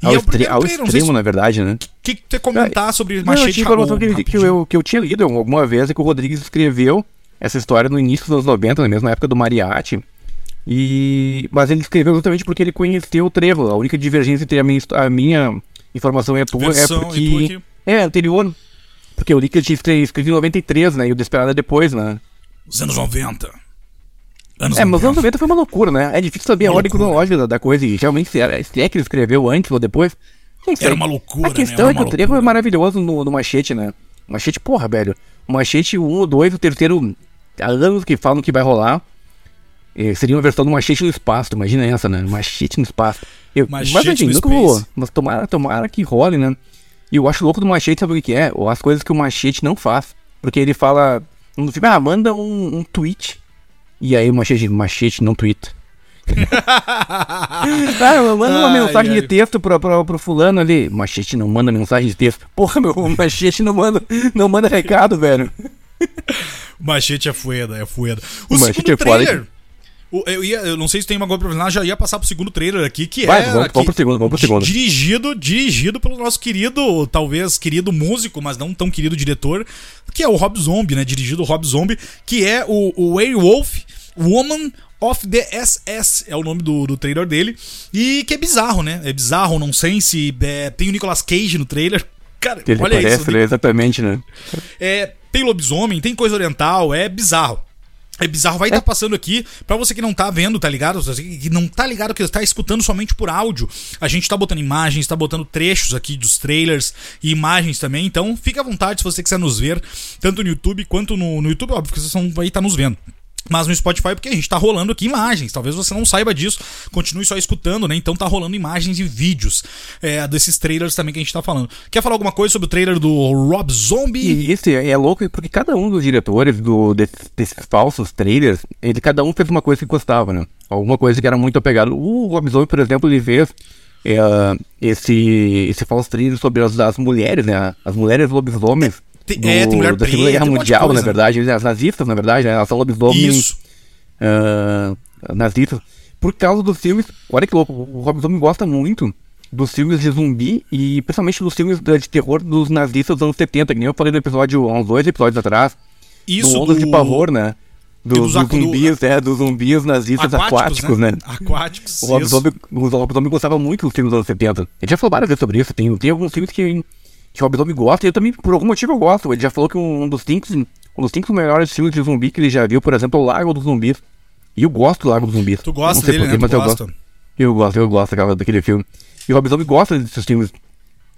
E Ao, é extre- ao trailer, extremo, se- na verdade, né? o que, que tu quer comentar sobre Não, eu Machete tinha que, que eu, que eu tinha lido alguma vez é que o Rodrigues escreveu essa história no início dos anos 90, na mesma época do Mariachi. E... Mas ele escreveu justamente porque ele conheceu o Trevo. A única divergência entre a minha, a minha informação e a tua Versão é porque. É, anterior. Porque eu li que ele tinha escrevido em 93, né? E o Desperado é depois, né? Os anos 90. Anos É, mas os 90. anos 90 foi uma loucura, né? É difícil saber a Uma ordem loucura. cronológica da, da coisa. E realmente, se, era, se é que ele escreveu antes ou depois. Era uma loucura, A questão né? é que o trevo é maravilhoso no, no Machete, né? O Machete, porra, velho. O Machete 1, o 2, o terceiro. Há anos que falam que vai rolar. Eh, seria uma versão do Machete no espaço, imagina essa, né? Machete no espaço. Eu, mas Machete enfim, no nunca space. rolou. Mas tomara, tomara que role, né? E eu acho louco do Machete, sabe o que é? Ou as coisas que o Machete não faz. Porque ele fala no filme, ah, manda um, um tweet. E aí o Machete, Machete não tweet. ah, manda uma mensagem ai. de texto pro, pro, pro fulano ali. Machete não manda mensagem de texto. Porra, meu, o Machete não manda, não manda recado, velho. Machete é fueda, é fueda. O, O Machete segundo é foda, trailer. Eu, ia, eu não sei se tem uma coisa pra falar, já ia passar pro segundo trailer aqui, que Vai, é. vamos- vamos pro segundo, vamos pro segundo. Dirigido, dirigido pelo nosso querido, talvez querido músico, mas não tão querido diretor, que é o Rob Zombie, né? Dirigido o Rob Zombie, que é o, o Werewolf Woman of the SS, é o nome do, do trailer dele. E que é bizarro, né? É bizarro, não sei se. é, tem o Nicolas Cage no trailer. Cara, Ele olha parece, isso. ele é exatamente, né? É, tem lobisomem, tem coisa oriental, é bizarro. É bizarro, vai estar tá passando aqui, pra você que não tá vendo, tá ligado? Que não tá ligado, que tá escutando somente por áudio. A gente tá botando imagens, tá botando trechos aqui dos trailers e imagens também. Então, fica à vontade se você quiser nos ver, tanto no YouTube quanto no, no YouTube, óbvio que vocês vão estar tá nos vendo mas no Spotify porque a gente tá rolando aqui imagens. Talvez você não saiba disso, continue só escutando, né? Então tá rolando imagens e vídeos é, desses trailers também que a gente tá falando. Quer falar alguma coisa sobre o trailer do Rob Zombie? Esse é louco porque cada um dos diretores do, desses, desses falsos trailers, ele cada um fez uma coisa que gostava, né? Alguma coisa que era muito apegado. O Rob Zombie, por exemplo, ele fez é, esse, esse falso trailer sobre as, as mulheres, né? As mulheres lobisomens. Tem, do, é, tem mulher da Segunda Guerra Mundial, na verdade, as nazistas, na verdade, né? São lobisomens uh, nazistas. Por causa dos filmes, olha que louco, o Rob Zombie gosta muito dos filmes de zumbi e principalmente dos filmes de terror dos nazistas dos anos 70, que nem eu falei no episódio, há uns dois episódios atrás. Isso, do Ondas do... de Pavor, né? Do, dos, dos zumbis, do... é, dos zumbis nazistas aquáticos, aquáticos né? né? Aquáticos, o Zombie, o gostava muito dos filmes dos anos 70. Ele já falou várias vezes sobre isso, tem, tem alguns filmes que que o Rob gosta, e eu também, por algum motivo, eu gosto. Ele já falou que um dos cinco, um dos cinco melhores filmes de zumbi que ele já viu, por exemplo, é o Lago dos Zumbis. E eu gosto do Lago dos Zumbis. Tu gosta dele, porquê, né? mas eu gosto. Eu gosto, eu gosto cara, daquele filme. E o Rob Zombie gosta desses filmes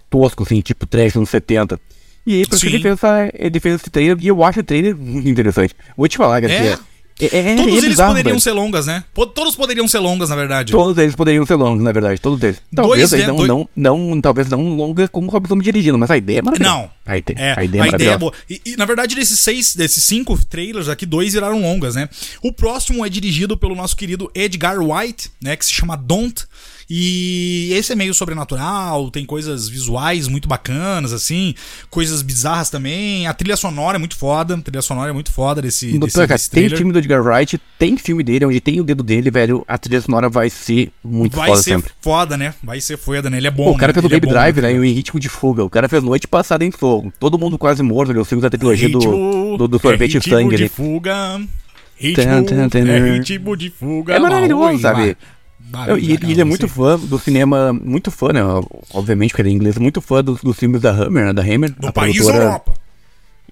toscos, assim, tipo trash, anos 70. E aí, por isso ele fez, essa, ele fez esse trailer, e eu acho o trailer muito interessante. Vou te falar, Garcia. É? É, é, Todos é eles bizarro, poderiam velho. ser longas, né? Todos poderiam ser longas, na verdade. Todos eles poderiam ser longos, na verdade. Todos eles. Talvez dois, não, dois... não, não, talvez não longas como o Robson dirigindo, mas a ideia é maravilhosa. Não. A ideia, é, a ideia, a ideia é boa. E, e, na verdade, desses seis, desses cinco trailers aqui, dois viraram longas, né? O próximo é dirigido pelo nosso querido Edgar White, né? Que se chama Don't. E esse é meio sobrenatural, tem coisas visuais muito bacanas, assim, coisas bizarras também. A trilha sonora é muito foda, a trilha sonora é muito foda desse, desse, cara, desse Tem filme do Edgar Wright, tem filme dele, onde tem o dedo dele, velho, a trilha sonora vai ser muito vai foda ser sempre. foda, né? Vai ser foda, né? Ele é bom, Pô, O cara né? fez o Baby é Drive, né? Em ritmo de fuga. O cara fez Noite Passada em Fogo. Todo mundo quase morto, né? Os filmes da trilogia do, do, do sorvete é ritmo sangue de ali. fuga... Ritmo, tan, tan, é ritmo de fuga. É maravilhoso, sabe? E ele, ele é muito fã do cinema, muito fã, né? Obviamente, porque ele é inglês, muito fã dos, dos filmes da Hammer, né? Da Hammer. Do país produtora, Europa.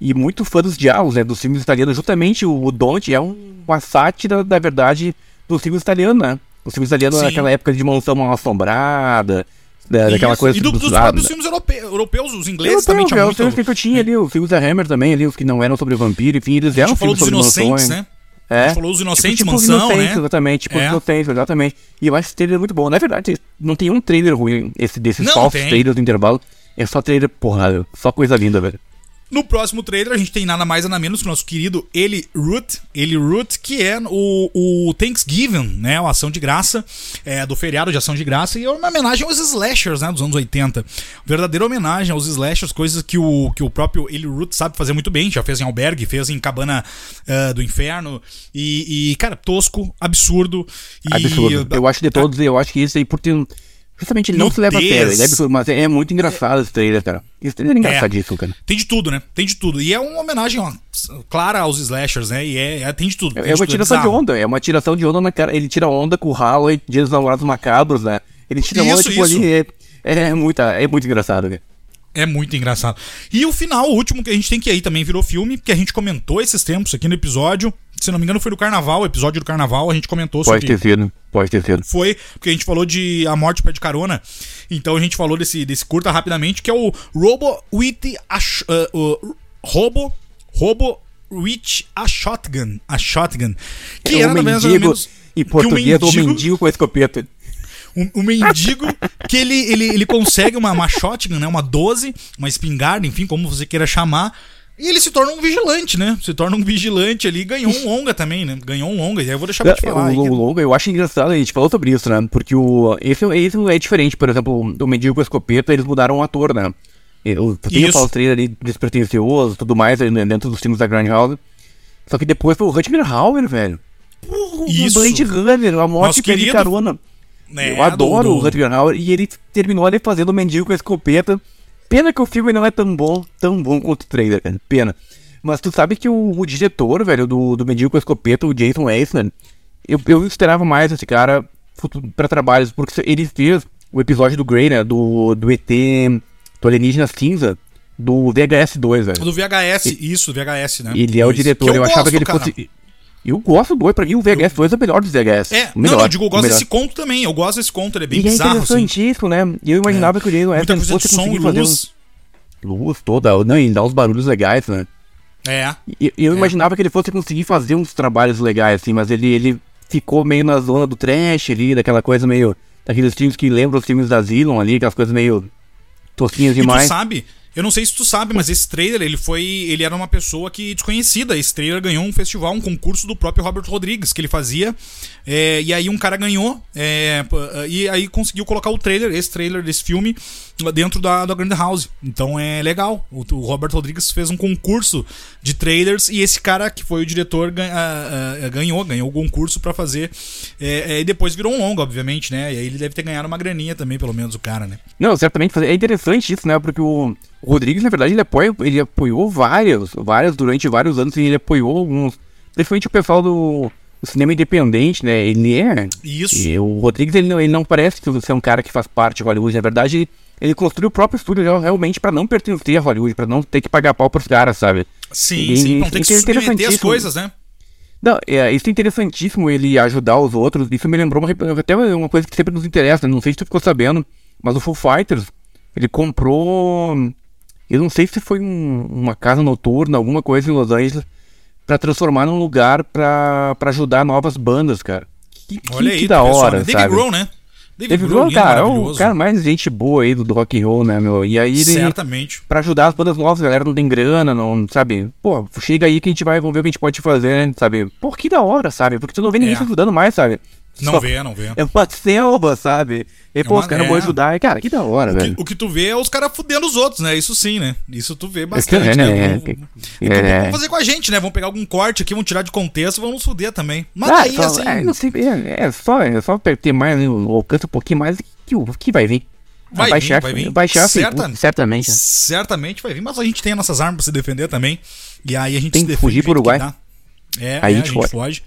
E muito fã dos diálogos, né? Dos filmes italianos. Justamente o, o Don't é um, uma sátira, da verdade, dos filmes italianos, né? Os filmes italianos naquela época de mansão mal assombrada, da, daquela coisa... E do, dos, dos próprios filmes europeus, europeus, os ingleses também tinham é, muito... Os filmes que eu tinha ali, os filmes da Hammer também, ali, os que não eram sobre vampiro, enfim, eles eram filmes sobre mansões. né? É. Falou os Inocentes tipo, tipo, Mansão, inocentes, né? Exatamente, tipo é. Inocentes, exatamente. E eu acho esse trailer muito bom. Na verdade, não tem um trailer ruim, esse desses não falsos tem. trailers do intervalo. É só trailer porrada, só coisa linda, velho. No próximo trailer, a gente tem nada mais nada menos que o nosso querido Eli Root, Eli Root, que é o, o Thanksgiving, né? A ação de graça, é, do feriado de ação de graça, e é uma homenagem aos slashers, né? Dos anos 80. Verdadeira homenagem aos slashers, coisas que o, que o próprio Eli Root sabe fazer muito bem. Já fez em Albergue, fez em Cabana uh, do Inferno. E, e, cara, tosco, absurdo. E, absurdo. Eu acho de todos, eu acho que isso aí, por ter Justamente ele não se leva a sério, ele é absurdo, mas é muito engraçado esse trailer, cara. Esse trailer é engraçadíssimo, é, cara. Tem de tudo, né? Tem de tudo. E é uma homenagem, ó, clara aos slashers, né? E é, é tem de tudo. Tem é, é uma tudo, tiração de onda, é uma tiração de onda na cara. Ele tira onda com o Halloween, Dias Namorados Macabros, né? Ele tira isso, onda, tipo, isso. ali. É, é, muito, é muito engraçado, cara. É muito engraçado. E o final, o último que a gente tem que aí também virou filme, que a gente comentou esses tempos aqui no episódio. Se não me engano, foi do carnaval, o episódio do carnaval, a gente comentou pode sobre. Pode ter sido, pode ter sido. Foi, porque a gente falou de A Morte Pé de Carona. Então a gente falou desse, desse curta rapidamente, que é o Robo with a. Uh, uh, Robo. Robo with a Shotgun. A Shotgun. Que é era, um mendigo, menos. Em português, o mendigo, mendigo com a escopeta um, um mendigo que ele, ele, ele consegue uma, uma shotgun, né? Uma 12, uma espingarda, enfim, como você queira chamar. E ele se torna um vigilante, né? Se torna um vigilante ali ganhou um longa também, né? Ganhou um longa. E aí eu vou deixar pra te é, falar. O, o longa, eu acho engraçado, a gente falou sobre isso, né? Porque o, esse, esse é diferente. Por exemplo, o Mendigo com a Escopeta, eles mudaram o ator, né? Eu tenho o Paulo ali despretensioso tudo mais dentro dos filmes da Grand House. Só que depois foi o Rutger Hauer, velho. Isso. O Blade Runner, a morte que querido... carona. É, eu adoro do, do... o Rutger Hauer e ele terminou ali fazendo o Mendigo com a Escopeta Pena que o filme não é tão bom, tão bom quanto o trailer, cara. Pena. Mas tu sabe que o, o diretor, velho, do, do a Escopeta, o Jason Eisner, eu, eu esperava mais esse cara para trabalhos, porque ele fez o episódio do Grey, né, do, do ET, do Alienígena Cinza, do VHS 2, velho. Do VHS, ele, isso, VHS, né? Ele é o diretor, eu, eu achava que ele cara. fosse... Eu gosto do 8, pra mim o VHS 2 é o melhor dos VHS. É, melhor, não, eu digo, eu gosto desse conto também. Eu gosto desse conto, ele é bem E é bizarro, assim. interessantíssimo, né? Eu imaginava que o Jason Muita coisa de fosse som e luz. uns luz toda, não, e dá uns barulhos legais, né? É. E eu É. imaginava que ele fosse conseguir fazer uns trabalhos legais, assim, mas ele, ele ficou meio na zona do trash ali, daquela coisa meio. Daqueles filmes que lembram os filmes da Zilon ali, aquelas coisas meio tosquinhas E tu demais. sabe, eu não sei se tu sabe, mas esse trailer, ele foi. Ele era uma pessoa que desconhecida. Esse trailer ganhou um festival, um concurso do próprio Robert Rodrigues, que ele fazia. É, e aí um cara ganhou. é, p- e aí conseguiu colocar o trailer, esse trailer desse filme, dentro da, da Grand House. Então é legal. O, o Robert Rodrigues fez um concurso de trailers e esse cara que foi o diretor ah, ah, ganhou, ganhou o concurso pra fazer. É, é, e depois virou um longo, obviamente, né? E aí ele deve ter ganhado uma graninha também, pelo menos, o cara, né? Não, certamente. É interessante isso, né? Porque o o Rodrigues, na verdade, ele, apoia, ele apoiou várias, várias durante vários anos, e ele apoiou alguns. Principalmente o pessoal do, cinema independente, né? Ele é. Isso. E o Rodrigues, ele não, ele não parece que ser um cara que faz parte de Hollywood. Na verdade, ele, ele construiu o próprio estúdio real- realmente pra não pertencer a Hollywood, pra não ter que pagar pau pros caras, sabe? Sim, E- sim. Não tem que é submeter as coisas, né? Não, é, isso é interessantíssimo ele ajudar os outros. Isso me lembrou uma, até uma coisa que sempre nos interessa. Não sei se tu ficou sabendo, mas o Foo Fighters, ele comprou. Eu não sei se foi um- uma casa noturna, alguma coisa em Los Angeles, pra transformar num lugar pra, pra ajudar novas bandas, cara. Que, Olha aí, que tu da hora, né? David sabe? Grohl, né? David Grohl, Grohl, cara, é o cara mais gente boa aí do, do rock and roll, né, meu? E aí ele, Certamente. pra ajudar as bandas novas, a galera não tem grana, não, sabe? Pô, chega aí que a gente vai, vamos ver o que a gente pode fazer, né, sabe? Pô, que da hora, sabe? Porque tu não vê ninguém É. se ajudando mais, sabe? Não Só- vê, não vê. É uma selva, sabe? E, pô, uma- os caras é. vão ajudar. Cara, que da hora, O que, velho. o que tu vê é os caras fudendo os outros, né? Isso sim, né? Isso tu vê bastante, É, né? né? É, Então, é. Vão fazer com a gente, né? Vão pegar algum corte aqui, vão tirar de contexto e vão nos fuder também. Mas Ah, daí, só, assim. é, não sei, é, é só, é só ter mais, né, o alcance um pouquinho mais que, o que vai vir. Vai vir, vai vir. baixar Certa- Facebook, certamente. né? Certamente vai vir, mas a gente tem nossas armas pra se defender também. E aí a gente Tem se que defende fugir pro Uruguai. É, Aí é, a a gente gente foge.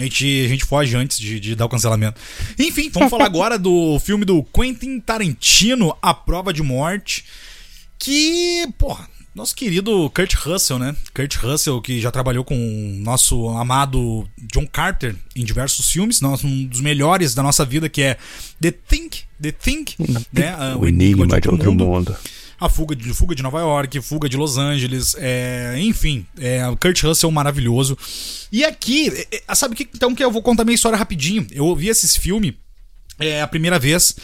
A gente, a gente foge antes de, de dar o cancelamento. Enfim, vamos falar agora do filme do Quentin Tarantino, A Prova de Morte. Que, porra, nosso querido Kurt Russell, né? Kurt Russell, que já trabalhou com o nosso amado John Carter em diversos filmes, nosso- um dos melhores da nossa vida, que é The Think, The Think, né? Ah, O enigma de outro mundo. A fuga de, fuga de Nova York, fuga de Los Angeles, é, enfim, é, o Kurt Russell maravilhoso. E aqui, é, é, sabe o que? Então que eu vou contar minha história rapidinho. Eu ouvi esse filme é, a primeira vez.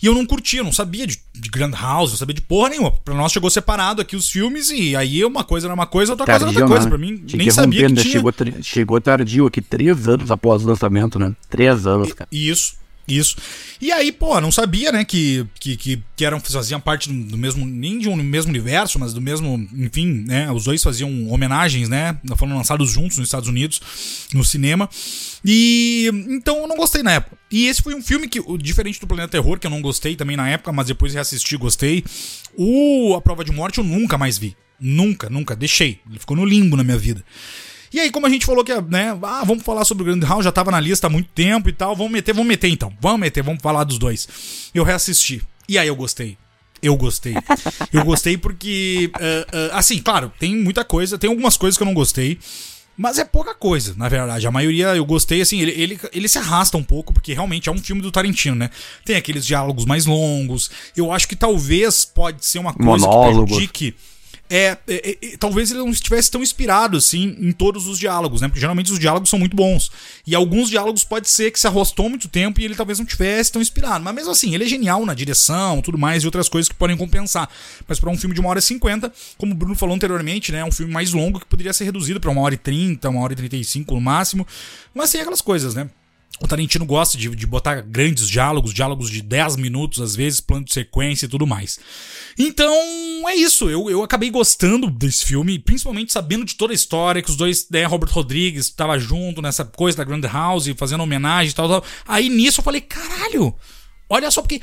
E eu não curtia, eu não sabia de, de Grand House, não sabia de porra nenhuma. Pra nós chegou separado aqui os filmes e aí uma coisa era uma coisa, outra coisa era outra Tardio, coisa. né? Pra mim, Tinha nem que sabia que né? tinha. Chegou, chegou tardio aqui, três anos após o lançamento, né? Três anos, cara. Isso, isso. E aí, pô, não sabia, né, que, que, que, que eram, faziam parte do mesmo, nem de um mesmo universo, mas do mesmo, enfim, né, os dois faziam homenagens, né, foram lançados juntos nos Estados Unidos, no cinema. E então eu não gostei na época. E esse foi um filme que, diferente do Planeta Terror, que eu não gostei também na época, mas depois reassisti gostei. O A Prova de Morte eu nunca mais vi. Nunca, nunca, deixei. Ele ficou no limbo na minha vida. E aí, como a gente falou que, né, ah, vamos falar sobre o Grand House, já tava na lista há muito tempo e tal, vamos meter, vamos meter então, vamos meter, vamos falar dos dois. Eu reassisti. E aí eu gostei. Eu gostei. Eu gostei porque, ah, ah, assim, claro, tem muita coisa, tem algumas coisas que eu não gostei, mas é pouca coisa, na verdade. A maioria eu gostei, assim, ele, ele, ele se arrasta um pouco, porque realmente é um filme do Tarantino, né? Tem aqueles diálogos mais longos. Eu acho que talvez pode ser uma coisa Monólogos. que prejudique é, é, é, é, talvez ele não estivesse tão inspirado assim em todos os diálogos, né? Porque geralmente os diálogos são muito bons. E alguns diálogos pode ser que se arrostou muito tempo e ele talvez não tivesse tão inspirado. Mas mesmo assim, ele é genial na direção, tudo mais e outras coisas que podem compensar. Mas para um filme de uma hora e cinquenta, como o Bruno falou anteriormente, né? É um filme mais longo que poderia ser reduzido para uma hora e trinta, uma hora e trinta e cinco no máximo. Mas tem aquelas coisas, né? O Tarantino gosta de, de botar grandes diálogos, diálogos de 10 minutos, às vezes, plano de sequência e tudo mais. Então, é isso. Eu, eu acabei gostando desse filme, principalmente sabendo de toda a história, que os dois, né, Robert Rodrigues estava junto nessa coisa da Grand House, fazendo homenagem e tal, tal. Aí nisso eu falei, caralho, olha só, porque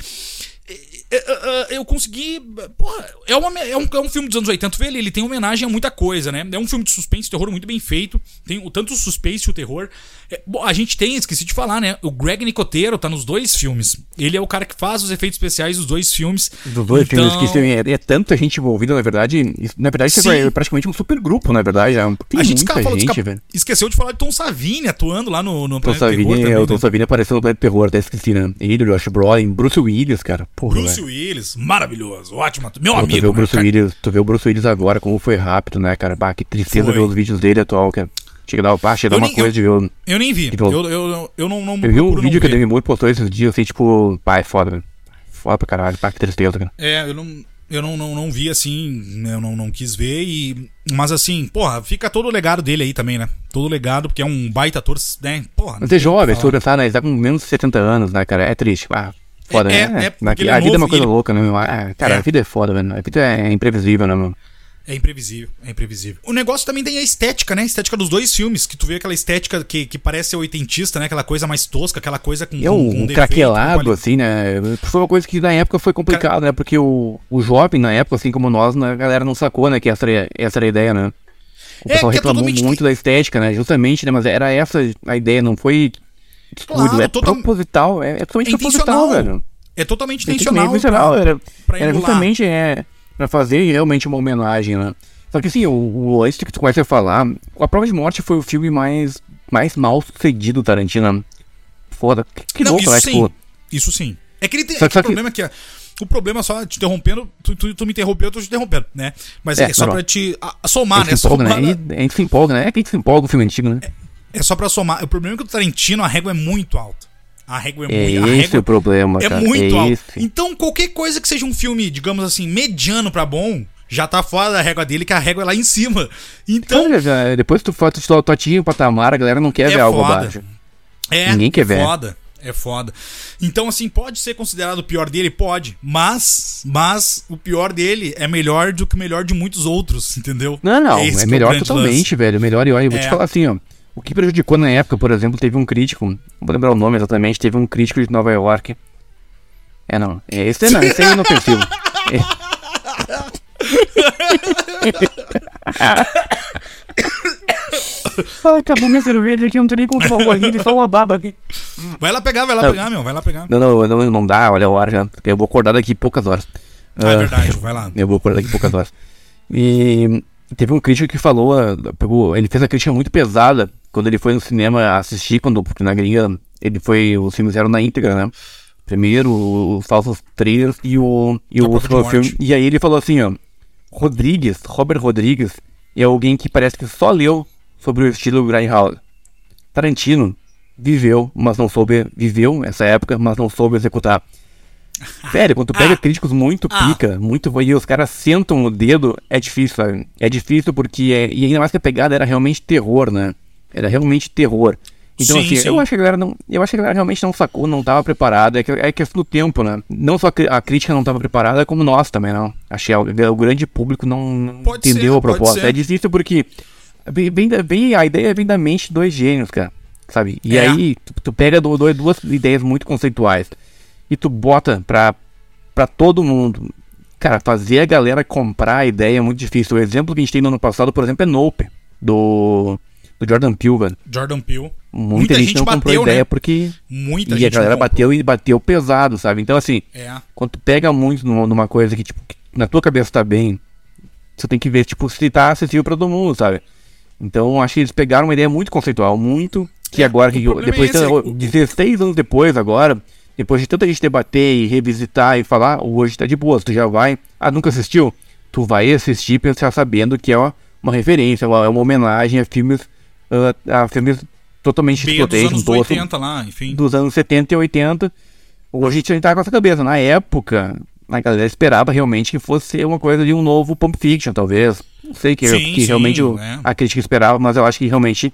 eu consegui. Porra, é, uma, é, um, é um filme dos anos 80. Vê ele, ele tem homenagem a muita coisa, né? É um filme de suspense e terror muito bem feito. Tem o, tanto o suspense e o terror. É, bom, a gente tem, esqueci de falar, né? O Greg Nicotero tá nos dois filmes. Ele é o cara que faz os efeitos especiais dos dois filmes. Dos dois então... filmes que é, é tanta gente envolvida, na verdade. Na verdade, isso é praticamente um super grupo, na verdade. É, tem a gente, muita falou, gente, velho. Esqueceu de falar de Tom Savini atuando lá no, no Tom Savini, Terror. Também, o Tom né? Savini apareceu no Planeta Terror, até esqueci, né? Ele, o Josh Brolin, Bruce Willis, cara. Porra, Bruce véio. Willis, maravilhoso, ótimo. Meu Pô, amigo. Tu vê, o Bruce Willis, tu vê o Bruce Willis agora, como foi rápido, né, cara? Bah, que tristeza ver os vídeos dele atual, cara. Chega a dar, ah, chega a dar uma nem, coisa eu, de ver. Eu nem vi. Eu, eu, eu, eu não, não Eu vi um vídeo que a Demi Moore postou esses dias, assim, tipo, pá, é foda, velho. Foda pra caralho, pá, que tristeza, cara. É, eu não. Eu não, não, não vi assim, né, eu não, não quis ver, e. Mas assim, porra, fica todo o legado dele aí também, né? Todo o legado, porque é um baita ator, né? Porra. Mas é jovem, se tu pensar, né? Ele tá com menos de 70 anos, né, cara? É triste. Ah, foda, é, né? É, é, a vida é uma coisa ele... louca, né, meu? Ah, cara, é. a vida é foda, velho. A vida é imprevisível, né, meu? É imprevisível, é imprevisível. O negócio também tem a estética, né? A estética dos dois filmes, que tu vê aquela estética que, que parece ser oitentista, né? Aquela coisa mais tosca, aquela coisa com. É um, com um craquelado, assim, né? Foi uma coisa que na época foi complicado, né? Porque o, o jovem, na época, assim como nós, né, a galera não sacou, né? Que essa, essa era a ideia, né? O é, pessoal é, reclamou é muito da estética, né? Justamente, né? Mas era essa a ideia, não foi claro, é total... proposital, é, é totalmente é proposital, velho. É totalmente intencional. É intencional, pra, era, pra era justamente, é Pra fazer realmente uma homenagem, né? Só que assim, o, o lance que tu começa a falar, A Prova de Morte foi o filme mais, mais mal sucedido do Tarantino. Foda. Que Não, louco, isso né? Sim. Tipo... Isso sim. É que ele tem. Só, é que o problema que... é que. O problema é só te interrompendo, tu, tu, tu, me interrompeu, eu tô te interrompendo, né? Mas é, é só pra te a, a somar, né? Se empolga, somar, né? A gente se empolga, né? É que a gente se empolga o filme antigo, né? É, é só pra somar. O problema é que o Tarantino, a régua é muito alta. A régua é, é muito esse o problema, É cara. muito é alto. Esse. Então, qualquer coisa que seja um filme, digamos assim, mediano pra bom, já tá fora da régua dele, que a régua é lá em cima. Então. Cara, já, depois tu, tu, tu, tu atinge o patamar, a galera não quer é ver algo foda. abaixo. É, Ninguém quer é ver. foda. É foda. Então, assim, pode ser considerado o pior dele? Pode. Mas, mas o pior dele é melhor do que o melhor de muitos outros, entendeu? Não, não. É, é melhor totalmente, lance. velho. Melhor. E olha, eu vou é. te falar assim, ó. O que prejudicou na época, por exemplo, teve um crítico, não vou lembrar o nome exatamente, teve um crítico de Nova York. É, não. É, esse não, esse é inofensivo. É. Ai, acabou minha cerveja aqui, não tem nem como tomar um gorrinho, só uma baba aqui. Vai lá pegar, vai lá não. pegar, meu, vai lá pegar. Não, não, não, não dá, olha a hora já. Eu vou acordar daqui poucas horas. Ah, é verdade, uh, vai lá. Eu vou acordar daqui poucas horas. E teve um crítico que falou, pegou, ele fez a crítica muito pesada quando ele foi no cinema assistir, quando, porque na gringa ele foi, os filmes eram na íntegra, né? Primeiro, os falsos trailers e o, e o, o filme. E aí ele falou assim, ó, Rodrigues, Robert Rodrigues, é alguém que parece que só leu sobre o estilo Grindhouse. Tarantino viveu, mas não soube, viveu essa época, mas não soube executar. Sério, quando tu pega ah, críticos muito ah. pica, muito e os caras sentam no dedo, é difícil, sabe? É difícil porque é, e ainda mais que a pegada era realmente terror, né? Era realmente terror. Então, sim, assim, sim. eu acho que a galera não. Eu acho que a galera realmente não sacou, não estava preparada. É, que, é questão do tempo, né? Não só a crítica não estava preparada, como nós também, não. Achei o, o grande público não pode entendeu ser, a proposta. É difícil porque. Bem, bem, bem, a ideia vem da mente de dois gênios, cara. Sabe? E é. aí, tu, tu pega duas ideias muito conceituais e tu bota pra, pra todo mundo. Cara, fazer a galera comprar a ideia é muito difícil. O exemplo que a gente tem no ano passado, por exemplo, é Nope, do do Jordan Peele, velho. Jordan Peele. Muita, Muita gente, gente, não bateu, comprou ideia né? porque. Muita e gente. a galera bateu e bateu pesado, sabe? Então, assim, é. quando tu pega muito numa coisa que, tipo, que na tua cabeça tá bem, você tem que ver, tipo, se tá acessível pra todo mundo, sabe? Então, acho que eles pegaram uma ideia muito conceitual, muito. Que é, agora, que depois é de 16 anos depois, agora, depois de tanta gente debater e revisitar e falar, hoje tá de boa, tu já vai. Ah, nunca assistiu? Tu vai assistir pensar sabendo que é uma referência, é uma homenagem a filmes uh, a filmes totalmente B dos anos 80 lá, enfim. Dos anos 70 e 80. Hoje a gente tá com essa cabeça. Na época, a galera esperava realmente que fosse uma coisa de um novo Pulp Fiction, talvez. Não sei que, sim, que sim, realmente é. a crítica esperava, mas eu acho que realmente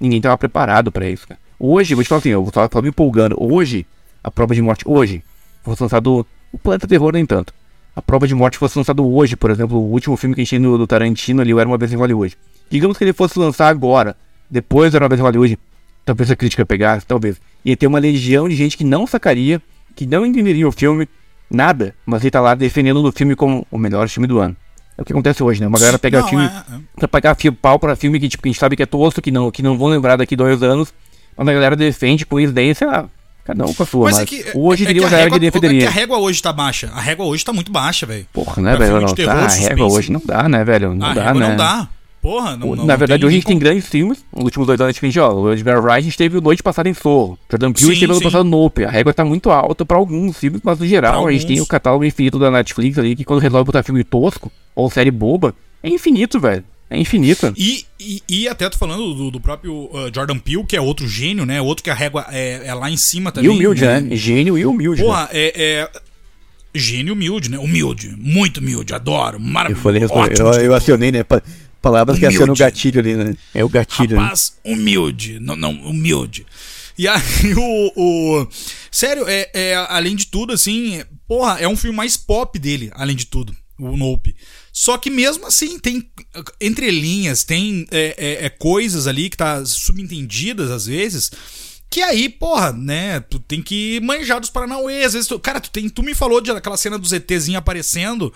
ninguém estava preparado para isso. Cara. Hoje, vou te falar assim, eu vou falar me empolgando. Hoje, a prova de morte, hoje, fosse lançado o Planeta Terror, nem tanto. A prova de morte fosse lançado hoje, por exemplo, o último filme que a gente tem do, do Tarantino ali, o Era Uma Vez em Hollywood. Digamos que ele fosse lançar agora, depois da Nova Hollywood, talvez a crítica pegasse, talvez. Ia ter uma legião de gente que não sacaria, que não entenderia o filme, nada, mas ele tá lá defendendo o filme como o melhor filme do ano. É o que acontece hoje, né? Uma galera pega Não, filme é, é. pra pagar fio, pau pra filme que, tipo, que a gente sabe que é tosco, que não, que não vão lembrar daqui dois anos, mas a galera defende com isso daí, sei lá, cada um com a sua, mas, Mas é que, hoje é, teria que uma a régua, que é que a régua hoje tá baixa. A régua hoje tá muito baixa, velho. Porra, né, Pra velho? filme de Não, terror, tá, a régua hoje não dá, né, velho? Não a dá, né? não dá. Porra, não, não Na verdade, tem hoje a gente tem grandes filmes. Nos últimos dois anos a gente, ó, o Edgar Wright a gente teve Noite Passada em Sorro. Jordan Peele a gente teve ano sim. passado Nope. A régua tá muito alta pra alguns filmes, mas no geral Pra a gente tem alguns. o catálogo infinito da Netflix ali, que quando resolve botar filme tosco ou série boba, é infinito, velho. É infinito. E, e, e até tô falando do, do próprio uh, Jordan Peele, que é outro gênio, né? Outro que a régua é, é lá em cima E também. humilde, né? né? Gênio e humilde. né? Porra, é, é. Gênio humilde, né? Humilde. Muito humilde. Adoro. Eu Maravilhoso. falei, eu, ótimo eu, diretor. acionei, né? Pa- Palavras que acionam o Humilde. gatilho ali, né? É o gatilho, né? Rapaz, humilde. Não, não, humilde. E aí, o. o- sério, é, é, além de tudo, assim, é- porra, é um filme mais pop dele, além de tudo, o Nope. Só que mesmo assim, tem entre linhas, tem é, é, é, coisas ali que tá subentendidas às vezes. Que aí, porra, né? Tu tem que manjar dos Paranauê. Às vezes, tu, cara, tu, tem, tu me falou de aquela cena do ZTzinho aparecendo.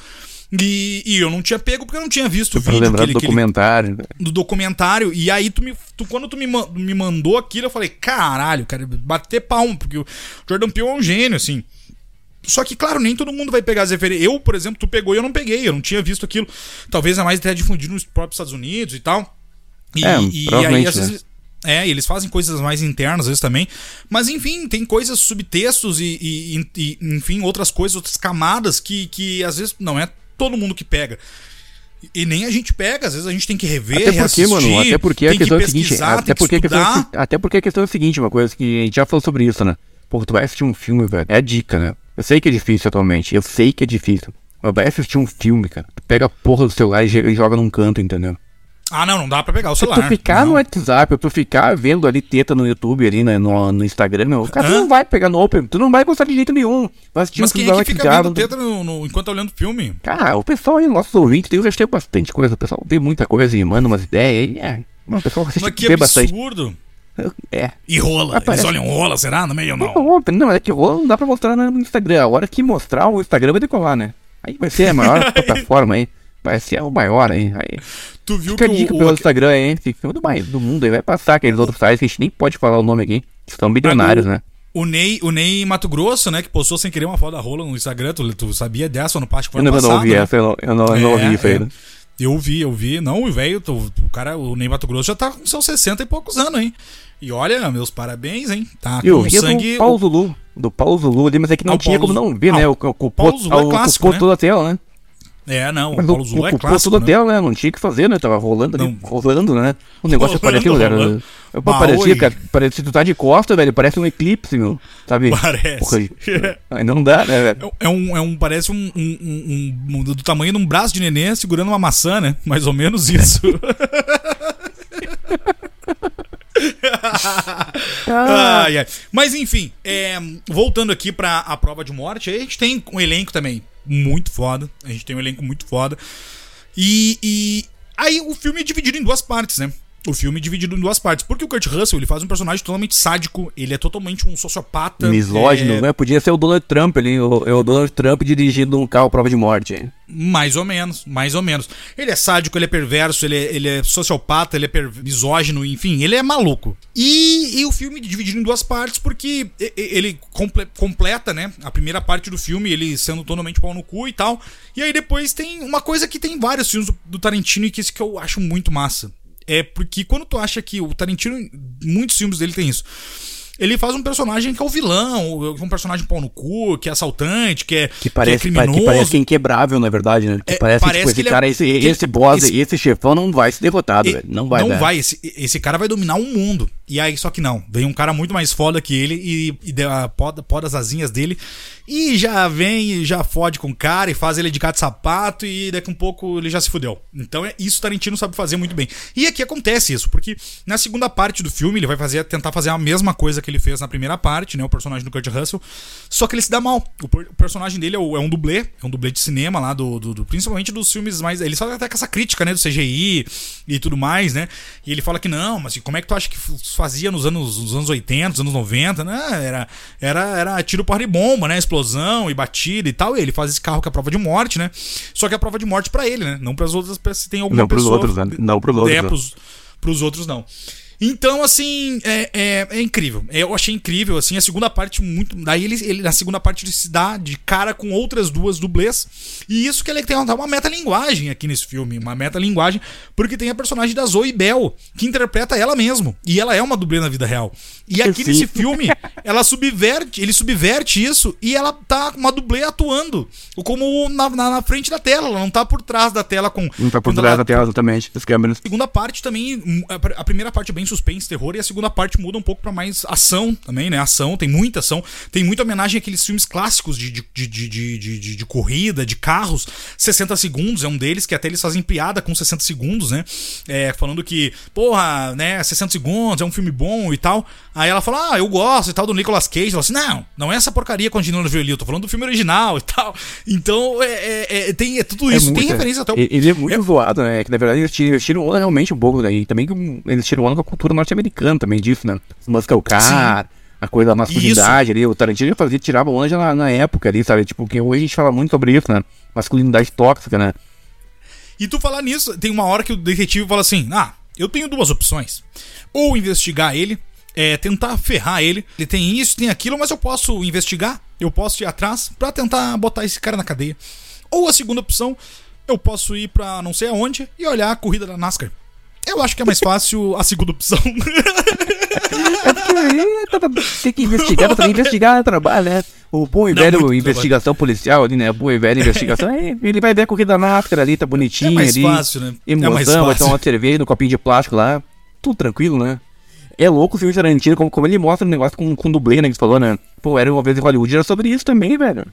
E, e eu não tinha pego porque eu não tinha visto o vídeo. lembrar que do documentário. né? do documentário. E aí, tu me, tu, quando tu me, me mandou aquilo, eu falei, caralho, cara, bater palma, porque o Jordan Peele é um gênio, assim. Só que, claro, nem todo mundo vai pegar as referências. Eu, por exemplo, tu pegou e eu não peguei, eu não tinha visto aquilo. Talvez é mais até difundido nos próprios Estados Unidos e tal. E, É, e aí, às né? vezes. É, eles fazem coisas mais internas, às vezes também. Mas, enfim, tem coisas, subtextos e, e- e, enfim, outras coisas, outras camadas que, que às vezes não é todo mundo que pega. E nem a gente pega, às vezes a gente tem que rever, Até porque, mano, até porque a tem que questão é a seguinte, até que porque, a questão é, até porque a questão é a seguinte, uma coisa que a gente já falou sobre isso, né? Pô, tu vai assistir um filme, velho, é a dica, né? Eu sei que é difícil atualmente, eu sei que é difícil, mas vai assistir um filme, cara, tu pega a porra do celular e joga num canto, entendeu? Ah, não, não dá pra pegar o Se celular. tu ficar não. no WhatsApp, ou tu ficar vendo ali teta no YouTube, ali né, no, no Instagram, meu, cara, tu Hã? não vai pegar no Open, tu não vai gostar de jeito nenhum. Vai assistir Mas um quem é que fica WhatsApp, vendo teta no, no- enquanto tá olhando filme? Cara, o pessoal aí, nossos ouvintes, eu já tem bastante coisa, o pessoal vê muita coisa e manda umas ideias, e é, mano, o pessoal assiste Mas que vê bastante. absurdo. É. E rola. Aparece. Eles olham rola, será? No meio ou não? Não, óbvio, não, é que rola não dá pra mostrar no Instagram. A hora que mostrar, o Instagram vai decolar, né? Aí vai ser a maior plataforma aí. Vai ser o maior aí. aí. Tu viu Fica a que dica o, pelo o, Instagram aí, esse filme do mais do mundo aí. Vai passar aqueles outros sites que a gente nem pode falar o nome aqui. São bilionários, Ah, o- né? o Ney, o Ney Mato Grosso, né, que postou sem querer uma foto da rola no Instagram, tu, tu sabia dessa no Páscoa Eu não, eu não passado, ouvi né? essa, eu não, eu não, eu não ouvi isso aí. é. né? Eu vi, eu vi. Não, o velho, o cara, o Ney Mato Grosso já tá com seus 60 e poucos anos, hein? E olha, meus parabéns, hein? Tá Eu com sangue. do Paulo Zulu. Do Paulo Zulu ali, mas é que não Ah, o tinha Paulo como não ver, ah, né? o O, o, o, Paulo Zulu é o- clássico, ocupou né? toda a tela, né? É, não, Mas o Paulo Zulu é clássico. né? né? Não tinha o que fazer, né? Tava rolando ali, Não. rolando, né? O negócio Rolando, parecia, cara. rolando. Eu, Bah, parecia, cara, parece se tu tá de costa, velho, parece um eclipse, meu. Sabe? Parece. Porra, aí não dá, né, velho? É um, é um parece um, um- um- do tamanho de um braço de neném segurando uma maçã, né? Mais ou menos isso. Ai, ai. Mas enfim, é, voltando aqui pra a prova de morte, aí a gente tem um elenco também muito foda. A gente tem um elenco muito foda. E, e aí o filme é dividido em duas partes, né? O filme é dividido em duas partes. Porque o Kurt Russell ele faz um personagem totalmente sádico, ele é totalmente um sociopata. misógino, é, né? Podia ser o Donald Trump ali, o, é o Donald Trump dirigindo um carro prova de morte. hein? Mais ou menos, mais ou menos. Ele é sádico, ele é perverso, ele é, ele é sociopata, ele é per- misógino, enfim, ele é maluco. E, e o filme é dividido em duas partes porque ele comple- completa, né? A primeira parte do filme, ele sendo totalmente pau no cu e tal. E aí depois tem uma coisa que tem vários filmes do, do Tarantino e que esse que eu acho muito massa. É porque quando tu acha que o Tarantino, muitos filmes dele tem isso. Ele faz um personagem que é o vilão, um personagem pau no cu, que é assaltante, que é, Que parece, que é criminoso. que parece inquebrável, na verdade, né? Que É, parece, parece tipo, que esse ele é- cara, esse, esse boss, esse- esse chefão não vai ser derrotado, velho. Não vai Não vai. Esse, esse cara vai dominar o mundo. E aí, só que não. Vem um cara muito mais foda que ele e, e poda, poda as asinhas dele. E já vem e já fode com o cara e faz ele de gato e sapato. E daqui um pouco ele já se fudeu. Então é isso Tarantino sabe fazer muito bem. E aqui acontece isso, porque na segunda parte do filme ele vai fazer, tentar fazer a mesma coisa que ele fez na primeira parte, né? O personagem do Kurt Russell. Só que ele se dá mal. O, o personagem dele é, o- é um dublê, é um dublê de cinema lá, do, do- do- principalmente dos filmes mais. Ele faz até com essa crítica, né? Do CGI e tudo mais, né? E ele fala que não, mas como é que tu acha que fazia nos anos, nos anos 80, nos anos 90, né? Era, era, era tiro porra de bomba, né? Explosão e batida e tal. E ele faz esse carro que é a prova de morte, né? Só que é a prova de morte pra ele, né? Não pras outras pessoas. Se tem alguma Não pros pessoa- outros, né? Não pros outros, É, né? pros, pros outros não. Então, assim, é, é, é incrível. Eu achei incrível, assim, a segunda parte muito. Daí ele, ele na segunda parte ele se dá de cara com outras duas dublês. E isso que ele tem uma, uma metalinguagem aqui nesse filme. Uma metalinguagem, porque tem a personagem da Zoe Bell, que interpreta ela mesmo. E ela é uma dublê na vida real. E aqui Sim. nesse filme, ela subverte, ele subverte isso e ela tá com uma dublê atuando. Como na, na, na frente da tela, ela não tá por trás da tela com. Não tá por trás ela- da tela, exatamente. As câmeras. segunda parte também. hum, A primeira parte é bem suspense, terror, e a segunda parte muda um pouco pra mais ação também, né? Ação, tem muita ação. Tem muita homenagem àqueles filmes clássicos de, de, de, de, de, de- corrida, de carros. 60 segundos é um deles, que até eles fazem piada com 60 segundos, né? É, falando que, porra, né, 60 segundos é um filme bom e tal. Aí ela fala, ah, eu gosto e tal, do Nicolas Cage. Ela fala assim, não, não é essa porcaria com a Angelina Jolie, eu tô falando do filme original e tal. Então, é, é, é- tem é tudo isso. tem muito, referência até o Ele é muito zoado, né? Que na verdade eles tiram, eles tiram onda realmente um pouco daí. Também que eles tiram onda com a cultura norte-americana também disso, né? Os Muscle Car, a coisa da masculinidade ali. O Tarantino já fazia, tirava já na, na época ali, sabe? Tipo, que hoje a gente fala muito sobre isso, né? Masculinidade tóxica, né? E tu falar nisso, tem uma hora que o detetive fala assim: Ah, eu tenho duas opções. Ou investigar ele, é, tentar ferrar ele. Ele tem isso, tem aquilo, mas eu posso investigar, eu posso ir atrás pra tentar botar esse cara na cadeia. Ou a segunda opção, eu posso ir pra não sei aonde e olhar a corrida da NASCAR. Eu acho que é mais fácil a segunda opção. É porque aí tá- tá- tem que investigar, pra investigar é trabalho, né? O bom e velho investigação policial ali, né? Boa e velha investigação. aí ele vai ver a corrida na máscara ali, tá bonitinho É mais ali. fácil, né? É mais Emoção, vai fácil. tomar uma cerveja no copinho de plástico lá. Tudo tranquilo, né? É louco o filme de Tarantino, como, como ele mostra o negócio com, com dublê, né? Que você falou, né? Pô, era uma vez em Hollywood, era sobre isso também, velho.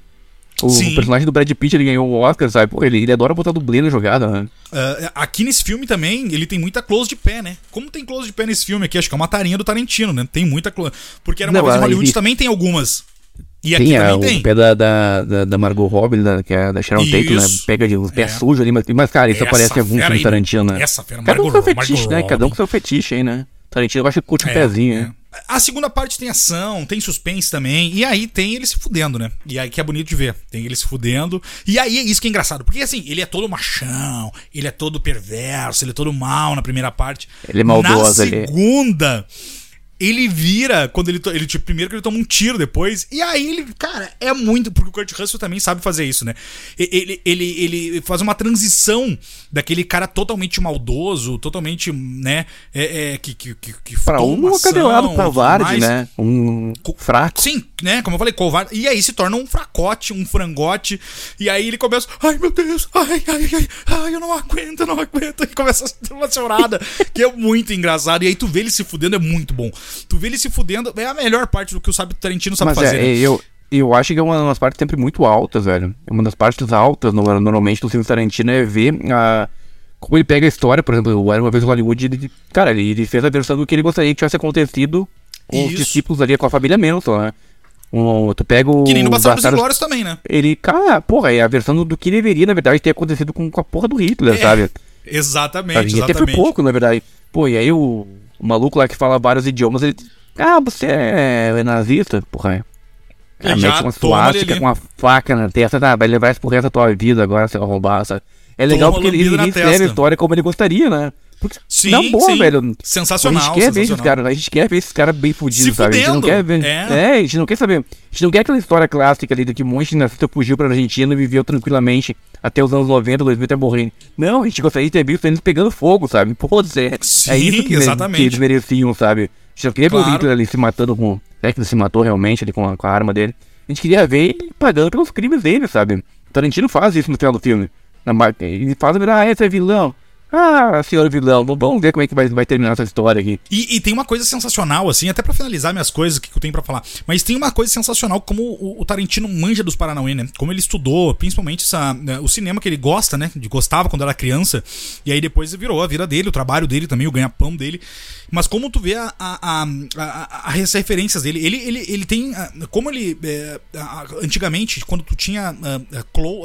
O Sim. personagem do Brad Pitt, ele ganhou o Oscar, sabe? Pô, ele, ele adora botar dublê na jogada, né? Ah, aqui nesse filme também, ele tem muita close de pé, né? Como tem close de pé nesse filme aqui? Acho que é uma tarinha do Tarantino, né? Tem muita close. Porque era uma Não, vez em ela Hollywood também tem algumas. E aqui Tem, a, também o tem. pé da, da, da, da Margot Robbie, da, que é da Sharon Tate, né? Pega de uns pés É. sujos ali, mas, mas cara, isso Essa aparece em algum filme aí, Tarantino, né? essa fera, Cada um com seu fetiche, Margot né? Cada um com seu fetiche aí, né? Tarantino gosta de curtir um É, pezinho, é. né? A segunda parte tem ação, tem suspense também. E aí tem ele se fudendo, né? E aí que é bonito de ver. Tem ele se fudendo. E aí é isso que é engraçado. Porque assim, ele é todo machão, ele é todo perverso, ele é todo mal na primeira parte. Ele é maldoso, Na ele- segunda. Ele vira quando ele, ele tipo, primeiro que ele toma um tiro depois e aí ele, cara, é muito porque o Kurt Russell também sabe fazer isso, né? Ele, ele, ele faz uma transição daquele cara totalmente maldoso, totalmente, né, é, é, que que que, que Pra toma um ação cadelado tudo covarde, mais. né? Um Co- fraco. Sim, né? Como eu falei, covarde. E aí se torna um fracote, um frangote. E aí ele começa, ai meu Deus, ai, ai, ai, ai, eu não aguento, eu não aguento. E começa uma chorada, que é muito engraçado. E aí tu vê ele se fudendo, é muito bom. Tu vê ele se fudendo, é a melhor parte do que o sabe, Tarantino sabe Mas fazer. é, né? eu, eu acho que é uma das partes sempre muito altas, velho. É Uma das partes altas, no- normalmente, do filme Tarantino é ver a. Como ele pega a história, por exemplo, o Era uma vez em Hollywood, ele, cara, ele, fez a versão do que ele gostaria que tivesse acontecido com os Isso. discípulos ali, com a família Manson, né? Um, tu pega o. Que nem no Bastardos Bastardos- também, né? Ele, cara, porra, é a versão do, do que deveria, na verdade, ter acontecido com, com a porra do Hitler, É, sabe? Exatamente, Sabe? E até foi exatamente. pouco, na verdade. Pô, e aí o, o maluco lá que fala vários idiomas, ele. Ah, você é, é nazista? Porra. é. Ah, já mete uma suástica com uma faca na testa, tá? Vai levar isso pro resto da tua vida agora, se roubar, sabe? É legal Toma porque ele, ele escreve a história como ele gostaria, né? Porque, Sim, na boa, sim. velho. Sensacional, A gente quer ver esses caras, a gente quer ver esses caras bem fudidos, sabe? A gente não quer ver. é. a gente não quer saber. A gente não quer aquela história clássica ali do que um monte de nazista fugiu pra Argentina e viveu tranquilamente até os anos 90, 2000 até morrer. Não, a gente gostaria de ter visto eles pegando fogo, sabe? Pô, é, Sim, é isso que, exatamente. que eles mereciam, sabe? A gente não queria ver o Claro. Hitler ali se matando com. É que ele se matou realmente ali com a, com a arma dele. A gente queria ver ele pagando pelos crimes dele, sabe? Tarantino faz isso no final do filme. Na Ele faz virar, ah, esse é vilão. Ah, senhor vilão, vamos ver como é que vai, vai terminar essa história aqui. E, e tem uma coisa sensacional, assim, até pra finalizar minhas coisas que eu tenho pra falar, mas tem uma coisa sensacional como o, o Tarantino manja dos Paranauê, né? Como ele estudou, principalmente essa, né, o cinema que ele gosta, né? De gostava quando era criança, e aí depois virou a vida dele, o trabalho dele também, o ganha-pão dele. Mas como tu vê a, a, a, as referências dele, ele, ele, ele tem. Como ele. É, antigamente, quando tu tinha. Clo,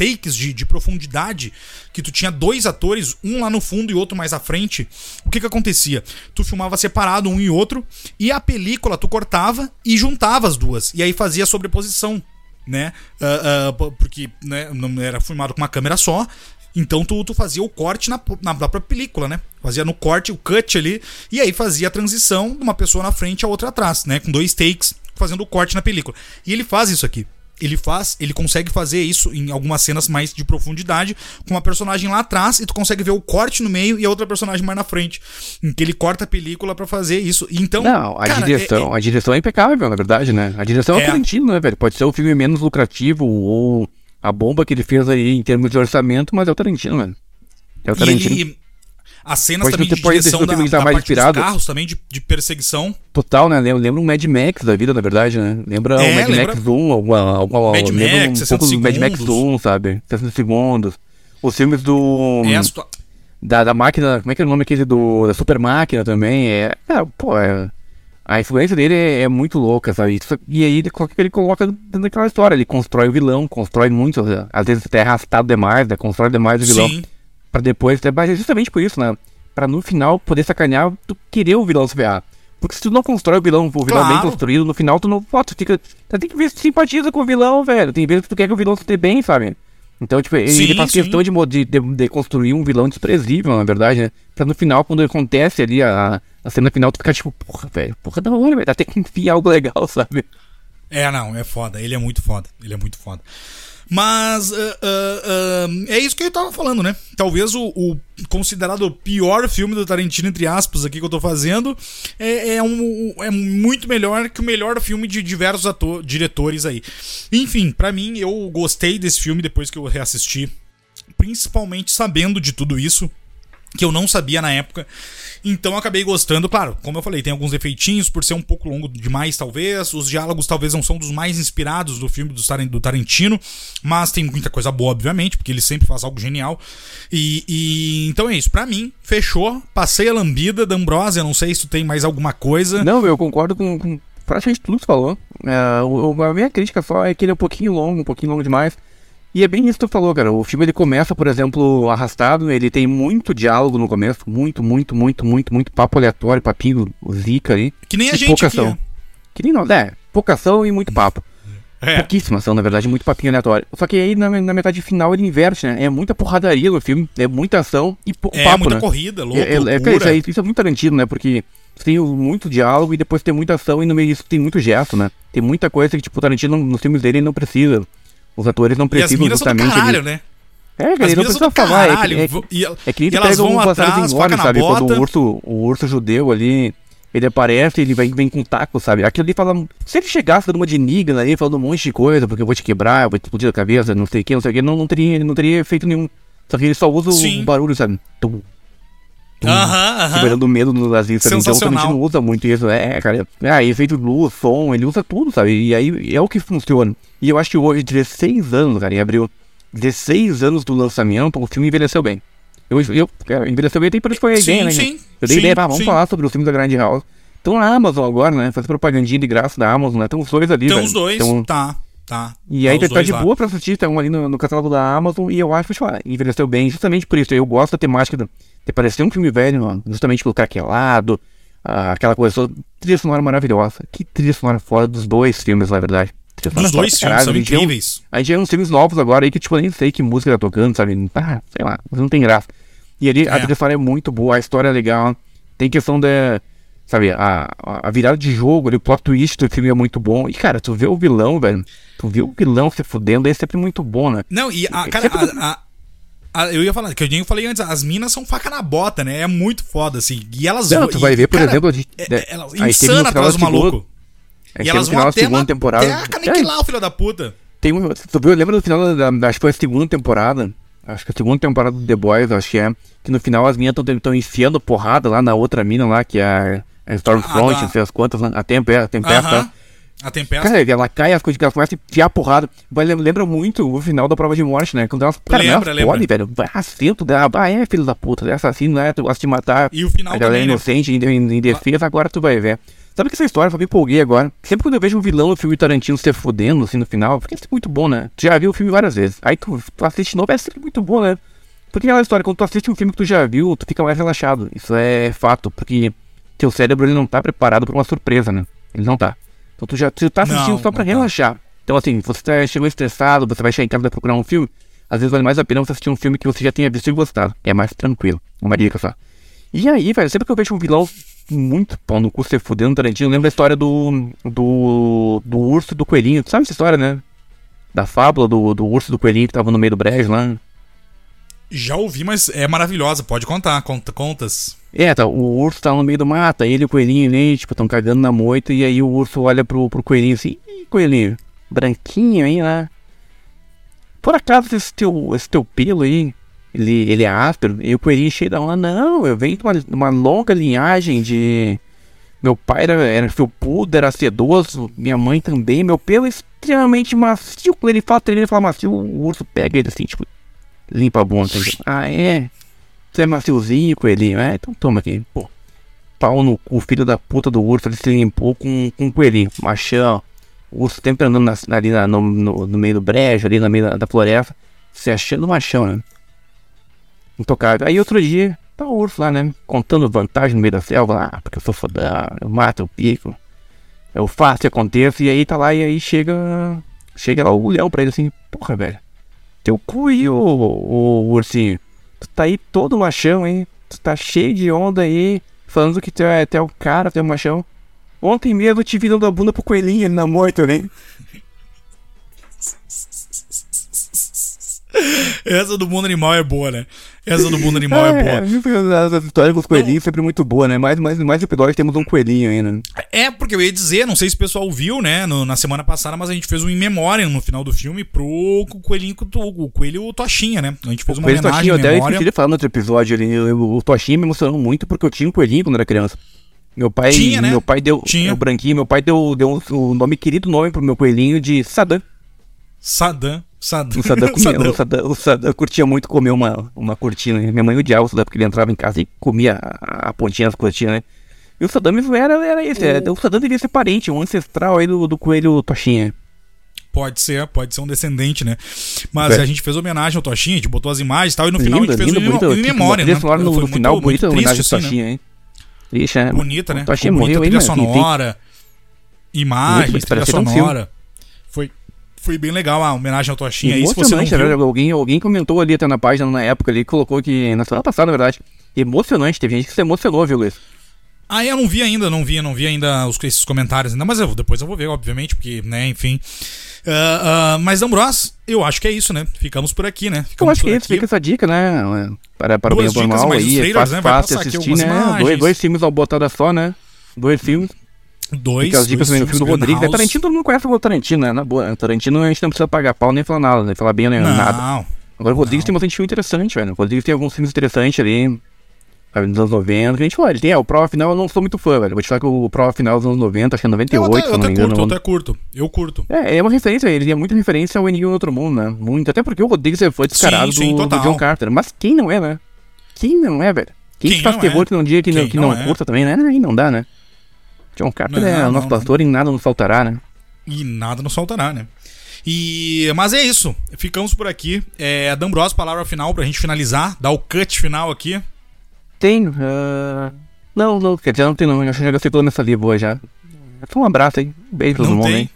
takes de, de profundidade, que tu tinha dois atores, um lá no fundo e outro mais à frente, o que que acontecia? Tu filmava separado um e outro, e a película tu cortava e juntava as duas, e aí fazia sobreposição né? Uh, uh, porque né, não era filmado com uma câmera só. Então tu, tu fazia o corte na, na própria película, né? Fazia no corte, o cut ali, e aí fazia a transição de uma pessoa na frente a outra atrás, né? Com dois takes, fazendo o corte na película. E ele faz isso aqui ele faz, ele consegue fazer isso em algumas cenas mais de profundidade, com uma personagem lá atrás e tu consegue ver o corte no meio e a outra personagem mais na frente, em que ele corta a película para fazer isso. Então, não, a cara, direção, é, é... a direção é impecável, na verdade, né? A direção é, é Tarantino, né, velho? Pode ser o filme menos lucrativo ou a bomba que ele fez aí em termos de orçamento, mas é o Tarantino, velho. É o Tarantino. E ele, as cenas também de direção da, da mais inspirado. carros também, de, de, perseguição. Total, né? Lembra um Mad Max da vida, na verdade, né? Lembra é, o Mad lembra... Max 1, alguma, alguma, Mad lembra Max, um pouco do Mad Max 1, sabe? 60 segundos. Os filmes do... É, da, da máquina, como é que é o nome aquele do... Da super máquina também, é... é pô, é... A influência dele é, é, muito louca, sabe? E aí ele, ele coloca dentro daquela história. Ele constrói o vilão, constrói muito, às vezes até arrastado demais, né? Constrói demais o vilão. Sim para depois, mas é justamente por isso, né? Pra no final poder sacanear, tu querer o vilão se ferrar. Porque se tu não constrói o vilão, o vilão claro. bem construído, no final tu não. Pô, tu fica. Tu tem que ver se tu simpatiza com o vilão, velho. Tem vezes que tu quer que o vilão se dê bem, sabe? Então, tipo, ele, sim, ele faz sim. questão de, de, de, construir um vilão desprezível, na verdade, né? Pra no final, quando acontece ali a, a cena final, tu ficar tipo, porra, velho, porra da hora, velho. Até que enfiar algo legal, sabe? É, não, é foda. Ele é muito foda. Ele é muito foda. Mas uh, uh, uh, é isso que eu tava falando, né? Talvez o, o, considerado pior filme do Tarantino, entre aspas, aqui que eu tô fazendo, é, é, um, é muito melhor que o melhor filme de diversos ator, diretores aí. Enfim, para mim, eu gostei desse filme depois que eu reassisti, principalmente sabendo de tudo isso que eu não sabia na época. Então acabei gostando, claro, como eu falei, tem alguns defeitinhos por ser um pouco longo demais, talvez. Os diálogos talvez não são dos mais inspirados do filme do Tarantino, mas tem muita coisa boa, obviamente, porque ele sempre faz algo genial. E, e então é isso, para mim, fechou. Passei a lambida da Ambrosia, não sei se tu tem mais alguma coisa. Não, eu concordo com, com praticamente tudo que tu falou. É, a minha crítica só é que ele é um pouquinho longo, um pouquinho longo demais. E é bem isso que tu falou, cara. O filme ele começa, por exemplo, arrastado, ele tem muito diálogo no começo, muito, muito, muito, muito, muito papo aleatório, papinho, zica aí. Que nem a gente pouca ação. Que nem não, é, pouca ação e muito papo. É. Pouquíssima ação, na verdade, muito papinho aleatório. Só que aí na, na, metade final ele inverte, né? É muita porradaria no filme, é muita ação e pouco é, papo, muita né? corrida, louco, é, é, é, isso, é, isso é muito Tarantino, né? Porque tem muito diálogo e depois tem muita ação e no meio disso tem muito gesto, né? Tem muita coisa que, tipo, o Tarantino nos filmes dele não precisa. Os atores não precisam e justamente. Caralho, ele... né? É, cara, não precisa falar. Caralho, é, que, é, é que nem pega um passarinho enorme, sabe? Quando o urso, o urso judeu ali, ele aparece, ele vem, vem com taco, sabe? Aquilo ali fala. Se ele chegasse dando uma de enigma ali, falando um monte de coisa, porque eu vou te quebrar, eu vou te explodir a cabeça, não sei o que, não sei o que, não, não, teria, não teria efeito nenhum. Só que ele só usa Sim. o barulho, sabe? Tum, Aham, aham. Tipo, medo no nazista. Então a gente não usa muito isso. É, cara. É, efeito luz, som, ele usa tudo, sabe? E aí é o que funciona. E eu acho que hoje, 16 anos, cara, em abril, 16 anos do lançamento, o filme envelheceu bem. Eu, eu, cara, envelheceu bem até por isso foi a ideia, né? Sim, eu dei sim, ideia, ah, vamos sim. falar sobre os filmes da Grand House. Estão na Amazon agora, né? Fazer propagandinha de graça da Amazon, né? Estão os dois ali, Estão os dois, então, tá. Tá. E aí tá, tá de lá. boa pra assistir, tá um ali no, no catálogo da Amazon, e eu acho que envelheceu bem, justamente por isso. Eu gosto da temática do, de parecer um filme velho, mano, justamente pelo craquelado, ah, aquela coisa toda. Trilha sonora maravilhosa. Que trilha sonora fora dos dois filmes, na verdade. Dos dois filmes são incríveis. A gente tem uns filmes novos agora aí que, tipo, eu nem sei que música tá tocando, sabe? Ah, sei lá, não tem graça. E ali é. a trilha sonora é muito boa, a história é legal. Tem questão da Sabe, a, a virada de jogo, ali, o plot twist do filme é muito bom. E, cara, tu vê o vilão, velho. Tu vê o vilão se fudendo, é sempre muito bom, né? Não, e, a, cara, a, a, eu ia falar, que eu falei antes, as minas são faca na bota, né? É muito foda, assim. E elas Não, tu vai ver, por cara, exemplo, de, é, ela, insana atrás do maluco. E elas vão até, segunda temporada. até aniquilar é. o filho da puta. Tem um, tu viu, lembra do final da, da, acho que foi a segunda temporada? acho que a segunda temporada do The Boys, acho que é, que no final as minhas estão enfiando porrada lá na outra mina lá, que é a, a Stormfront, Ah, não sei as quantas, lá, a Tempesta, a Tempesta. Aham. A tempesta. Cara, ela cai, as coisas que ela começa a enfiar porrada. Lem- lembra muito o final da prova de morte, né? Quando elas, cara, Lembra, elas lembra. podem, velho. Vai, assento dela. Ah, é, filho da puta. É assassino, né? Tu gosta de matar. E o final ela é né? inocente, em, em- em defesa, agora tu vai ver. Sabe que essa história, eu me empolguei agora. Sempre quando eu vejo um vilão no filme Tarantino se fudendo, assim, no final, porque é muito bom, né? Tu já viu o filme várias vezes. Aí tu, tu assiste novo, é sempre muito bom, né? Porque aquela história, quando tu assiste um filme que tu já viu, tu fica mais relaxado. Isso é fato, porque teu cérebro, ele não tá preparado pra uma surpresa, né? Ele não tá. Então tu já tu tá assistindo Não, só pra não tá. relaxar. Então assim, você tá, chegou estressado, você vai chegar em casa e vai procurar um filme, às vezes vale mais a pena você assistir um filme que você já tenha visto e gostado. É mais tranquilo. Uma dica só. E aí, velho, sempre que eu vejo um vilão muito pau no cu se fudendo Tarantino, eu lembro da história do. do. do urso e do coelhinho. Tu sabe essa história, né? Da fábula do, do urso e do coelhinho que tava no meio do brejo lá. Já ouvi, mas é maravilhosa. Pode contar, conta, contas. É, tá, o urso tá no meio do mato, ele e o coelhinho ali, tipo, tão cagando na moita, e aí o urso olha pro, pro coelhinho assim, Ih, coelhinho, branquinho aí, né? Por acaso esse teu, esse teu pelo aí, ele, ele é áspero? E o coelhinho cheio da onda, não, eu venho de uma, de uma longa linhagem de... Meu pai era, era felpudo, era sedoso, minha mãe também, meu pelo é extremamente macio. Quando ele fala, ele fala macio, o urso pega ele assim, tipo, limpa a bunda. assim, Ah, é? Você é maciozinho, coelhinho? É, então toma aqui. Pô, pau no cu, filho da puta do urso, ele se limpou com, com um coelhinho. Machão. O urso sempre andando na- ali na- no, no, no meio do brejo, ali no meio da, da floresta. Se achando machão, né? Intocável. Aí outro dia, tá o urso lá, né? Contando vantagem no meio da selva. Ah, porque eu sou fodão, eu mato, eu pico. Eu faço e aconteço. E aí tá lá, e aí chega. Chega lá o leão pra ele assim, porra, velho. Teu cu aí, ô, ô ursinho. Tu tá aí todo machão, hein? Tu tá cheio de onda aí, falando que tu é, tu é o cara, tu é o machão. Ontem mesmo eu te dando a bunda pro coelhinho ali na moita, né? Essa do mundo animal é boa, né? Essa do mundo animal é boa. viu? As histórias com os coelhinhos sempre muito boa, né? Mais, mais, mais episódios temos um coelhinho ainda. É, porque eu ia dizer, não sei se o pessoal viu, né, no- na semana passada, mas a gente fez um in memória no final do filme pro coelhinho, o coelho Toshinha, né? A gente fez uma Coelho homenagem Toshinho, eu em até memória. esqueci de falar no outro episódio ali. eu- eu- O Toshinho me emocionou muito porque eu tinha um coelhinho quando era criança. Meu pai, Tinha, né? meu pai deu, Tinha. o branquinho, meu pai deu, deu o nome querido nome pro meu coelhinho de Sadam. Sadam. Sadam. O Sadam, comia, Sadam. o Sadam, o Sadam curtia muito comer uma, uma cortina. Minha mãe odiava o Sadam porque ele entrava em casa e comia a, a pontinha das cortinas, né? E o Sadam era, era esse. era- o Sadam devia ser parente, um ancestral aí do, do coelho Toshinha. Pode ser, pode ser um descendente, né? Mas É. a gente fez homenagem ao Toshinha, a gente botou as imagens e tal, e no final Lindo, a gente fez lindo, um bonito. em, tipo, memória, né? sonora no, Foi no final, muito- bonita a muito homenagem triste, ao assim, né? Hein? Triste, né? Bonita, né? O Toshinha Bonita morreu aí, trilha tem- sonora, imagens, Muito, trilha parecia um sonora. Foi, bem legal a homenagem ao Toshinha. Aí, se você não Emocionante, viu? Alguém, alguém comentou ali até na página na época ali, colocou que. Na semana passada, na verdade. Emocionante, teve gente que se emocionou, viu, Luiz? Ah, eu não vi ainda, não vi, não vi ainda os, esses comentários ainda, mas eu, depois eu vou ver, obviamente, porque, né, enfim. Ah, ah, mas, Ambros, eu acho que é isso, né? Ficamos por aqui, né? Eu Ficamos acho que é isso, aqui. fica essa dica, né? Para, para o bem Duas ou para o dicas mal mais os aí, é trailers, fácil, né? Fácil assistir, né? Dois, dois filmes ao botada só, né? Dois filmes. Dois. Fica as dicas dois também no filme do Rodrigues. né? Tarantino, todo mundo conhece o Tarantino, né? Na boa. Tarantino a gente não precisa pagar pau nem falar nada, nem falar bem nem nada. Não, Agora o Rodrigues tem bastante filme interessante, velho. O Rodrigues tem alguns filmes interessantes ali. sabe, Nos anos 90, que a gente falou, ele tem, é, o Prova Final eu não sou muito fã, velho. Vou te falar que o Prova Final dos anos 90, acho que é eu 98, até, se eu eu não até me curto, eu engano. até curto. Eu curto. É, é uma referência, ele é muita referência ao Enigma do Outro Mundo, né? Muito. Até porque o Rodrigues é fã descarado Sim, sim, do, do. John Carter. Mas quem não é, né? Quem não é, velho? Quem, Quem que faz terror é? que não dia que não, que não, não é? curta também, né? Aí não dá, né? John Carter Não, é o nosso pastor e nada nos faltará, né? E nada nos faltará, né? E, mas é isso. Ficamos por aqui. É, D'Ambrosio, palavra final pra gente finalizar. Dar o cut final aqui. Tenho. ah, Não, não, quer dizer, não tem não. Eu já gastei toda minha saliva hoje já. Só um abraço aí. Um beijo pra todo Não mundo aí.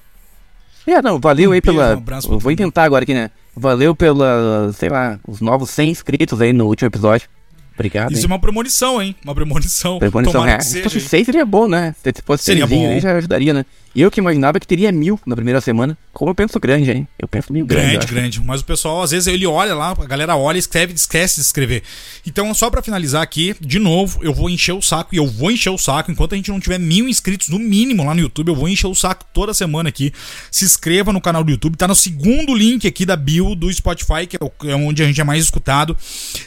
É, não, valeu Um aí beijo, pela. um vou todo inventar agora aqui, né? Valeu pela, sei lá, os novos 100 inscritos aí no último episódio. Obrigado. Isso hein? é uma premonição, hein? Uma premonição. Premonição, Tomara é. Se fosse hein? 6 seria bom, né? Se fosse Seria 6 bom. já ajudaria, né? Eu que imaginava que teria mil na primeira semana. Como eu penso grande, hein? Eu penso meio grande. Grande, grande. Mas o pessoal, às vezes, ele olha lá, a galera olha e escreve, esquece de escrever. Então, só pra finalizar aqui, de novo, eu vou encher o saco e eu vou encher o saco. Enquanto a gente não tiver mil inscritos, no mínimo, lá no YouTube, eu vou encher o saco toda semana aqui. Se inscreva no canal do YouTube, tá no segundo link aqui da bio do Spotify, que é onde a gente é mais escutado.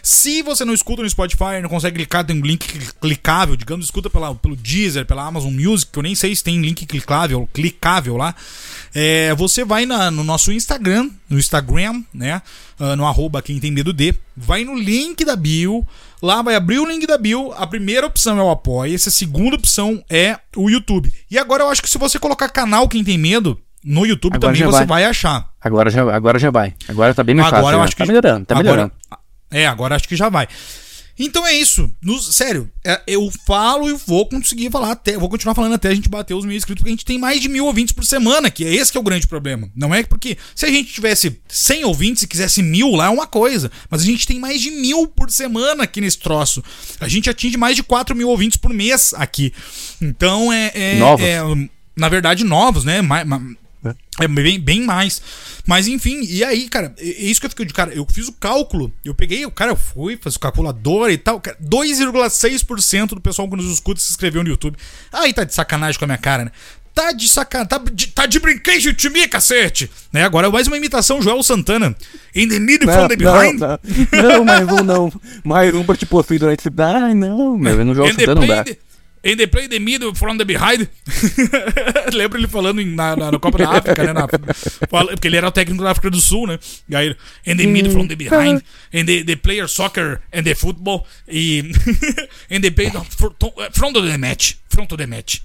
Se você não escuta no Spotify, não consegue clicar, tem um link clicável, digamos, escuta pela, pelo Deezer, pela Amazon Music, que eu nem sei se tem link clicável, clicável lá. É, você vai na, no nosso Instagram, no Instagram, né? Uh, no arroba quem tem medo de. Vai no link da bio. Lá vai abrir o link da bio. A primeira opção é o apoio. Essa segunda opção é o YouTube. E agora eu acho que se você colocar canal Quem Tem Medo no YouTube agora também você vai. vai. achar. Agora já, agora já vai. Agora tá bem mais agora fácil. Eu acho né? que tá melhorando, tá agora, melhorando. É, agora acho que já vai. Então é isso. No, sério, é, eu falo e vou conseguir falar até. Vou continuar falando até a gente bater os mil inscritos, porque a gente tem mais de mil ouvintes por semana, que é esse que é o grande problema. Não é porque se a gente tivesse 100 ouvintes e quisesse mil lá é uma coisa, mas a gente tem mais de mil por semana aqui nesse troço. A gente atinge mais de 4 mil ouvintes por mês aqui. Então é. é novos. É, na verdade, novos, né? Mais, é bem, bem mais. Mas enfim, e aí, cara, é isso que eu fiquei de cara. Eu fiz o cálculo, eu peguei, o cara, eu fui, fiz o calculador e tal. 2,6% do pessoal que nos escuta se inscreveu no YouTube. Aí tá de sacanagem com a minha cara, né? Tá de sacanagem, tá de, tá de brinquedo de mim, cacete! Né? Agora mais uma imitação, Joel Santana. In the middle from the behind. Não, não, não, mais um não. Mais um pra te possuir durante esse. Ai, não, meu, no Joel Santana não dá. The... And they play the middle from the behind. Lembra ele falando na, na, na, Copa da África, né? Na, porque ele era o técnico da África do Sul, né? E aí, and the middle from the behind. And they, they play soccer and the football. E. and they play from the match. From the match.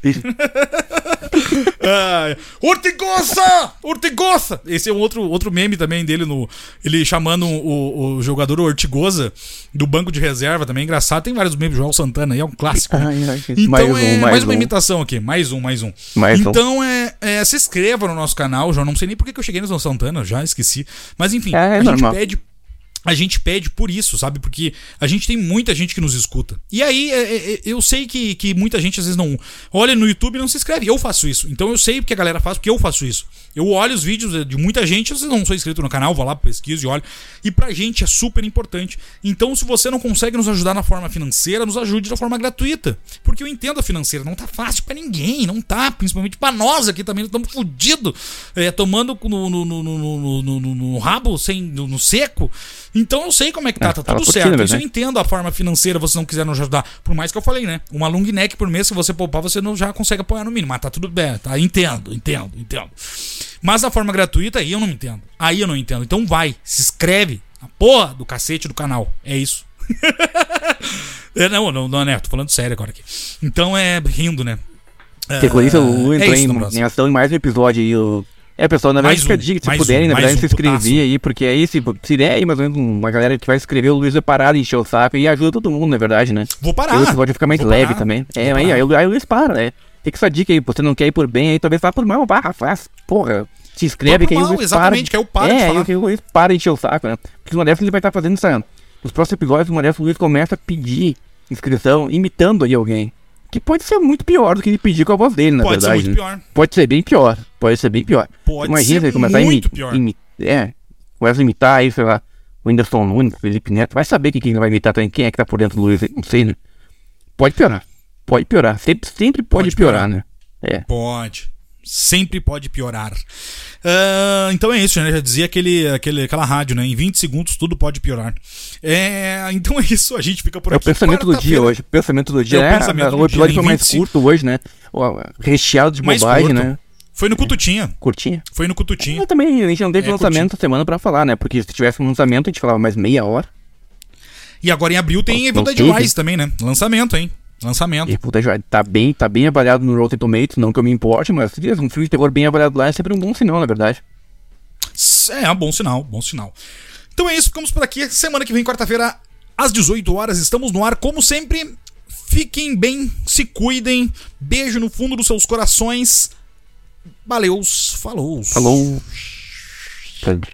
uh, Ortigosa! Ortigosa! Esse é um outro, outro meme também dele, no, ele chamando o, o jogador Ortigosa do banco de reserva também. Engraçado. Tem vários memes. João Santana aí é um clássico. Né? Ai, ai, então mais é um, mais, mais uma um. imitação aqui. Mais um, mais um. Mais então um. é, é. Se inscreva no nosso canal. Já não sei nem por que eu cheguei no João Santana, já esqueci. Mas enfim, é, é a normal. gente pede a gente pede por isso, sabe? Porque a gente tem muita gente que nos escuta. E aí, é, é, eu sei que, que muita gente às vezes não olha no YouTube e não se inscreve. Eu faço isso. Então eu sei porque a galera faz, porque eu faço isso. Eu olho os vídeos de muita gente, vocês não sou inscrito no canal, vou lá, pesquiso e olho. E pra gente é super importante. Então, se você não consegue nos ajudar na forma financeira, nos ajude da forma gratuita. Porque eu entendo a financeira, não tá fácil para ninguém, não tá. Principalmente para nós aqui também, estamos fodidos. É, tomando no, no, no, no rabo, sem, no seco. Então eu sei como é que tá, é, tá tudo certo. Isso eu entendo a forma financeira, você não quiser nos ajudar. Por mais que eu falei, né? Uma long neck por mês, se você poupar, você não já consegue apoiar no mínimo. Mas tá tudo bem, tá? Entendo, entendo, entendo. Mas a forma gratuita, aí eu não entendo. Aí eu não entendo. Então vai, se inscreve. A porra do cacete do canal. É isso. é, não, não, não, né? Tô falando sério agora aqui. Então é rindo, né? Que com isso eu entrei é isso, em, em ação em mais um episódio aí. Eu é, pessoal, na verdade, fica um, dica, se puderem, um, na verdade, um se inscrever aí, porque aí, se, se der aí mais ou menos uma galera que vai escrever, o Luiz vai parar de encher o saco e ajuda todo mundo, na verdade, né? Vou parar. O episódio fica mais Vou leve parar. também. É, aí, aí, aí, o Luiz para, né? Fica essa dica aí, você não quer ir por bem, aí talvez vá por mal, barra, faz, porra. Se inscreve que aí o Luiz exatamente, para. que aí eu paro É, aí o Luiz para de encher o saco, né? Porque uma dessas ele vai estar fazendo essa... Nos próximos episódios, uma dessas o Luiz começa a pedir inscrição, imitando aí alguém. Que pode ser muito pior do que ele pedir com a voz dele, na pode verdade. Pode ser muito pior. Pode ser bem pior. Pode ser bem pior. Pode Imagina ser ele começar muito a pior. Imi é, começa a imitar aí, sei lá, o Whindersson Nunes, Felipe Neto. Vai saber quem que ele vai imitar também. Quem é que tá por dentro do Luiz? Não sei, né? Pode piorar. Pode piorar. Sempre, sempre pode, pode piorar, piorar, né? É. Pode. Sempre pode piorar. Uh, então é isso, né? Já dizia aquele, aquele, aquela rádio, né? Em 20 segundos tudo pode piorar. É, então é isso, a gente fica por é aqui. É o pensamento do dia hoje. O pensamento do dia. É, o, pensamento é, o episódio foi mais curto hoje, né? Recheado de bobagem, né? Foi no Cututinha. Curtinha? Foi no Cututinha. Eu também, a gente não teve É, lançamento semana pra falar, né? Porque se tivesse um lançamento, a gente falava mais meia hora. E agora em abril tem Evil Dead também, né? Lançamento, hein? Lançamento. E puta, já tá bem, tá bem avaliado no Rotten Tomatoes, não que eu me importe, mas um filme de terror bem avaliado lá é sempre um bom sinal, na verdade. É, bom sinal, bom sinal. Então é isso, ficamos por aqui. Semana que vem, quarta-feira, às 18 horas, estamos no ar, como sempre. Fiquem bem, se cuidem. Beijo no fundo dos seus corações. Valeus, falou. Falou.